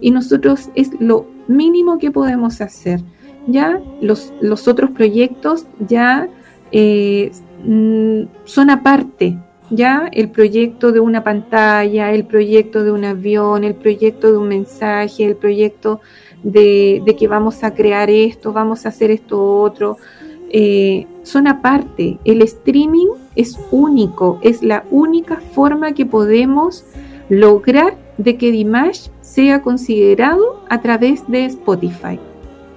S4: y nosotros es lo mínimo que podemos hacer. Ya los, los otros proyectos ya eh, mm, son aparte, ya el proyecto de una pantalla, el proyecto de un avión, el proyecto de un mensaje, el proyecto de, que vamos a crear esto, vamos a hacer esto otro, eh, son aparte. El streaming es único, es la única forma que podemos lograr de que Dimash sea considerado a través de Spotify.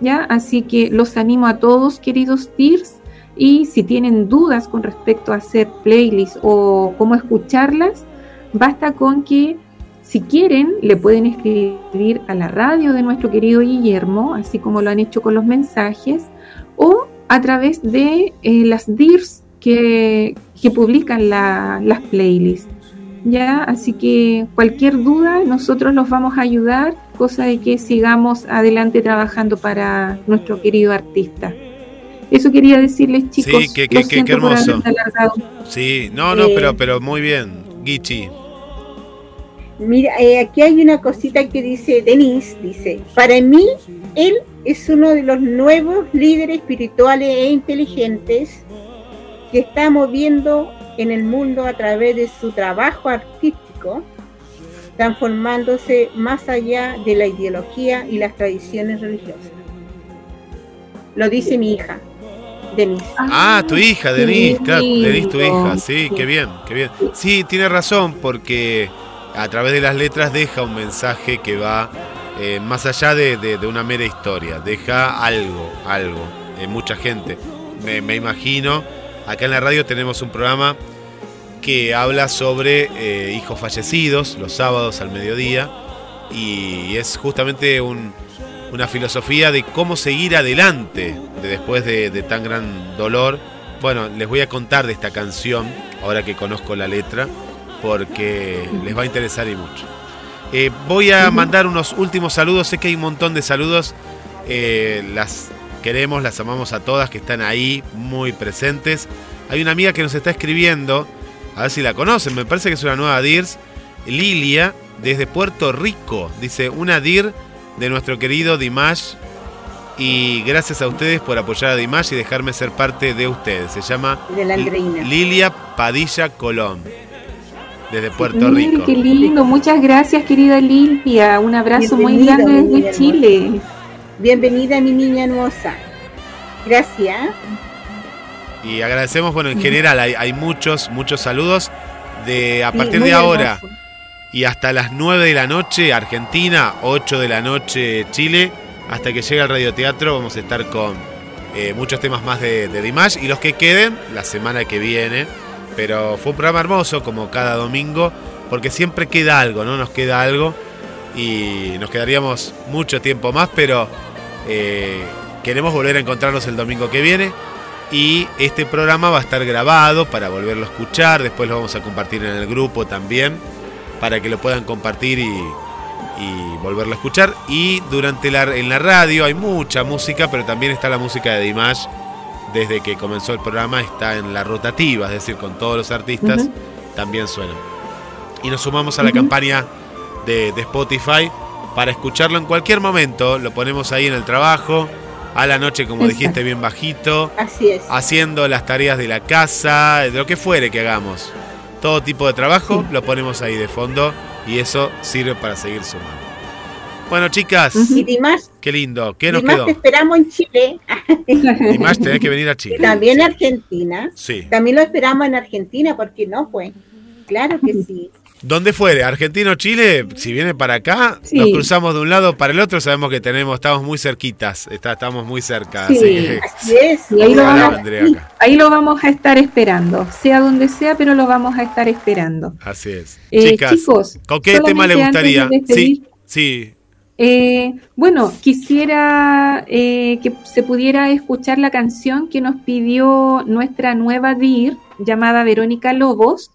S4: ¿Ya? Así que los animo a todos, queridos Tears, y si tienen dudas con respecto a hacer playlists o cómo escucharlas, basta con que si quieren, le pueden escribir a la radio de nuestro querido Guillermo, así como lo han hecho con los mensajes, o a través de eh, las DIRs que, publican las playlists. ¿ya? Así que cualquier duda, nosotros los vamos a ayudar, cosa de que sigamos adelante trabajando para nuestro querido artista. Eso quería decirles, chicos.
S2: Sí, qué, hermoso. Sí, no, no, pero, eh, pero muy bien, Gichi.
S3: Mira, eh, aquí hay una cosita que dice Denise, dice, para mí, él es uno de los nuevos líderes espirituales e inteligentes que está moviendo en el mundo a través de su trabajo artístico, transformándose más allá de la ideología y las tradiciones religiosas. Lo dice mi hija. Denise.
S2: Ah, tu hija, Denise, claro, Denise, tu hija, sí, qué bien, qué bien. Sí, tiene razón, porque a través de las letras deja un mensaje que va eh, más allá de, una mera historia, deja algo, algo, en mucha gente. Me, imagino, acá en la radio tenemos un programa que habla sobre eh, hijos fallecidos los sábados al mediodía y es justamente un, una filosofía de cómo seguir adelante de después de, tan gran dolor. Bueno, les voy a contar de esta canción, ahora que conozco la letra, porque les va a interesar y mucho. Eh, voy a mandar unos últimos saludos, sé que hay un montón de saludos, eh, las queremos, las amamos a todas que están ahí, muy presentes. Hay una amiga que nos está escribiendo, a ver si la conocen, me parece que es una nueva DIRS, Lilia, desde Puerto Rico, dice, una DIR de nuestro querido Dimash. Y gracias a ustedes por apoyar a Dimash y dejarme ser parte de ustedes. Se llama Lilia Padilla Colón. Desde Puerto Rico.
S4: qué lindo. Muchas gracias, querida Lilia. Un abrazo muy grande desde
S3: hermosa.
S4: Chile.
S3: Bienvenida, mi niña hermosa. Gracias.
S2: Y agradecemos, bueno, en general hay, hay muchos, muchos saludos. De a
S3: Sí,
S2: partir
S3: muy
S2: de ahora
S3: hermoso.
S2: y hasta las 9 de la noche, Argentina, 8 de la noche, Chile, hasta que llegue al radioteatro, vamos a estar con eh, muchos temas más de, de Dimash y los que queden la semana que viene. Pero fue un programa hermoso, como cada domingo, porque siempre queda algo, ¿no? Nos queda algo y nos quedaríamos mucho tiempo más, pero eh, queremos volver a encontrarnos el domingo que viene. Y este programa va a estar grabado para volverlo a escuchar. Después lo vamos a compartir en el grupo también. Para que lo puedan compartir y, volverlo a escuchar. Y durante la, en la radio hay mucha música, pero también está la música de Dimash. Desde que comenzó el programa está en la rotativa, es decir, con todos los artistas también suena. Y nos sumamos a la campaña de, de Spotify para escucharlo en cualquier momento. Lo ponemos ahí en el trabajo, a la noche, como
S4: Exacto.
S2: dijiste, bien bajito
S3: Así es.
S2: haciendo las tareas de la casa, de lo que fuere que hagamos. Todo tipo de trabajo lo ponemos ahí de fondo y eso sirve para seguir sumando. Bueno, chicas.
S3: Y Dimas,
S2: qué lindo. ¿Qué nos
S3: Dimas
S2: quedó?
S3: te esperamos en Chile
S2: más tenés que venir a
S3: y
S2: Chile.
S3: también en Argentina.
S2: Sí.
S3: También lo esperamos en Argentina, ¿por qué no? Pues claro que sí.
S2: Donde fuere, Argentina o Chile, si viene para acá,
S4: Sí.
S2: nos cruzamos de un lado para el otro, sabemos que tenemos, estamos muy cerquitas, está, estamos muy cerca.
S4: Sí.
S2: así que
S3: Así es.
S4: Y ahí lo vamos-. Ahí lo vamos a estar esperando, sea donde sea, pero lo vamos a estar esperando.
S2: Así es.
S4: Eh,
S2: Chicas,
S4: chicos,
S2: ¿con qué tema le gustaría?
S4: despedir,
S2: Sí, sí.
S4: Eh, bueno, quisiera eh, que se pudiera escuchar la canción que nos pidió nuestra nueva DIR, llamada Verónica Lobos,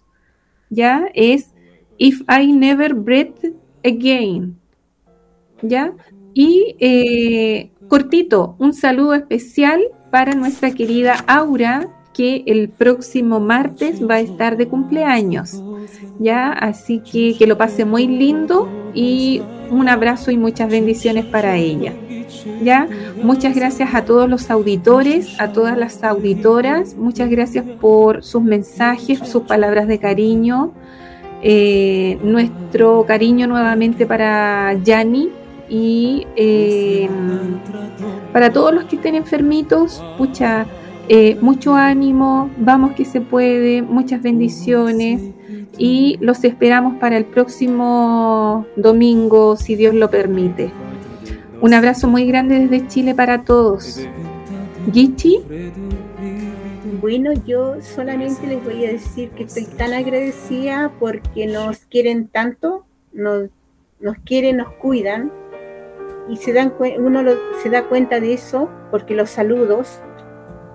S4: ya es If I Never Breathe Again, ya. Y eh, cortito, un saludo especial para nuestra querida Aura, que el próximo martes va a estar de cumpleaños. Ya, así que que lo pase muy lindo y un abrazo y muchas bendiciones para ella. Ya, muchas gracias a todos los auditores, a todas las auditoras, muchas gracias por sus mensajes, sus palabras de cariño. Eh, nuestro cariño nuevamente para Yani y eh, para todos los que estén enfermitos, pucha, eh, mucho ánimo, vamos que se puede, muchas bendiciones y los esperamos para el próximo domingo, si Dios lo permite. Un abrazo muy grande desde Chile para todos. Gichi,
S3: Bueno, yo solamente les voy a decir que estoy tan agradecida porque nos quieren tanto, nos, nos quieren, nos cuidan y se dan uno lo- se da cuenta de eso porque los saludos,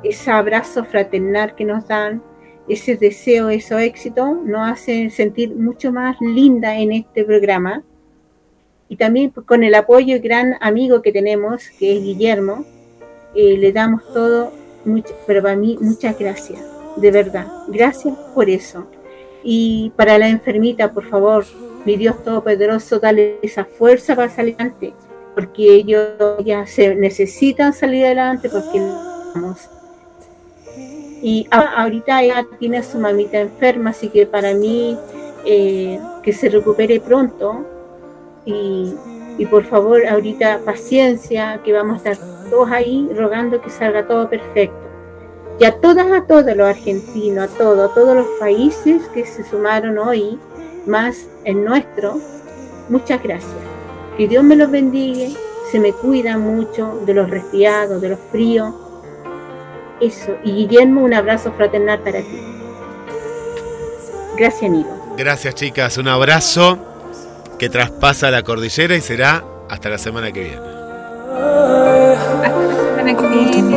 S3: ese abrazo fraternal que nos dan, ese deseo, ese éxito, nos hacen sentir mucho más linda en este programa. Y también pues, con el apoyo y gran amigo que tenemos, que es Guillermo, eh, le damos todo, mucho, pero para mí muchas gracias, de verdad, gracias por eso. Y para la enfermita, por favor, mi Dios Todopoderoso, dale esa fuerza para salir adelante, porque ellos ya se necesitan salir adelante porque vamos. Y ahorita ella tiene su mamita enferma, así que para mí eh, que se recupere pronto y, y por favor ahorita paciencia, que vamos a estar todos ahí rogando que salga todo perfecto. Y a todas, a todos los argentinos, a todos, a todos los países que se sumaron hoy, más el nuestro, muchas gracias. Que Dios me los bendiga, se me cuida mucho de los resfriados, de los fríos. Eso. Y Guillermo, un abrazo fraternal para ti. Gracias, Nilo.
S2: Gracias, chicas. Un abrazo que traspasa la cordillera y será hasta la semana que viene.
S4: hasta la semana que viene.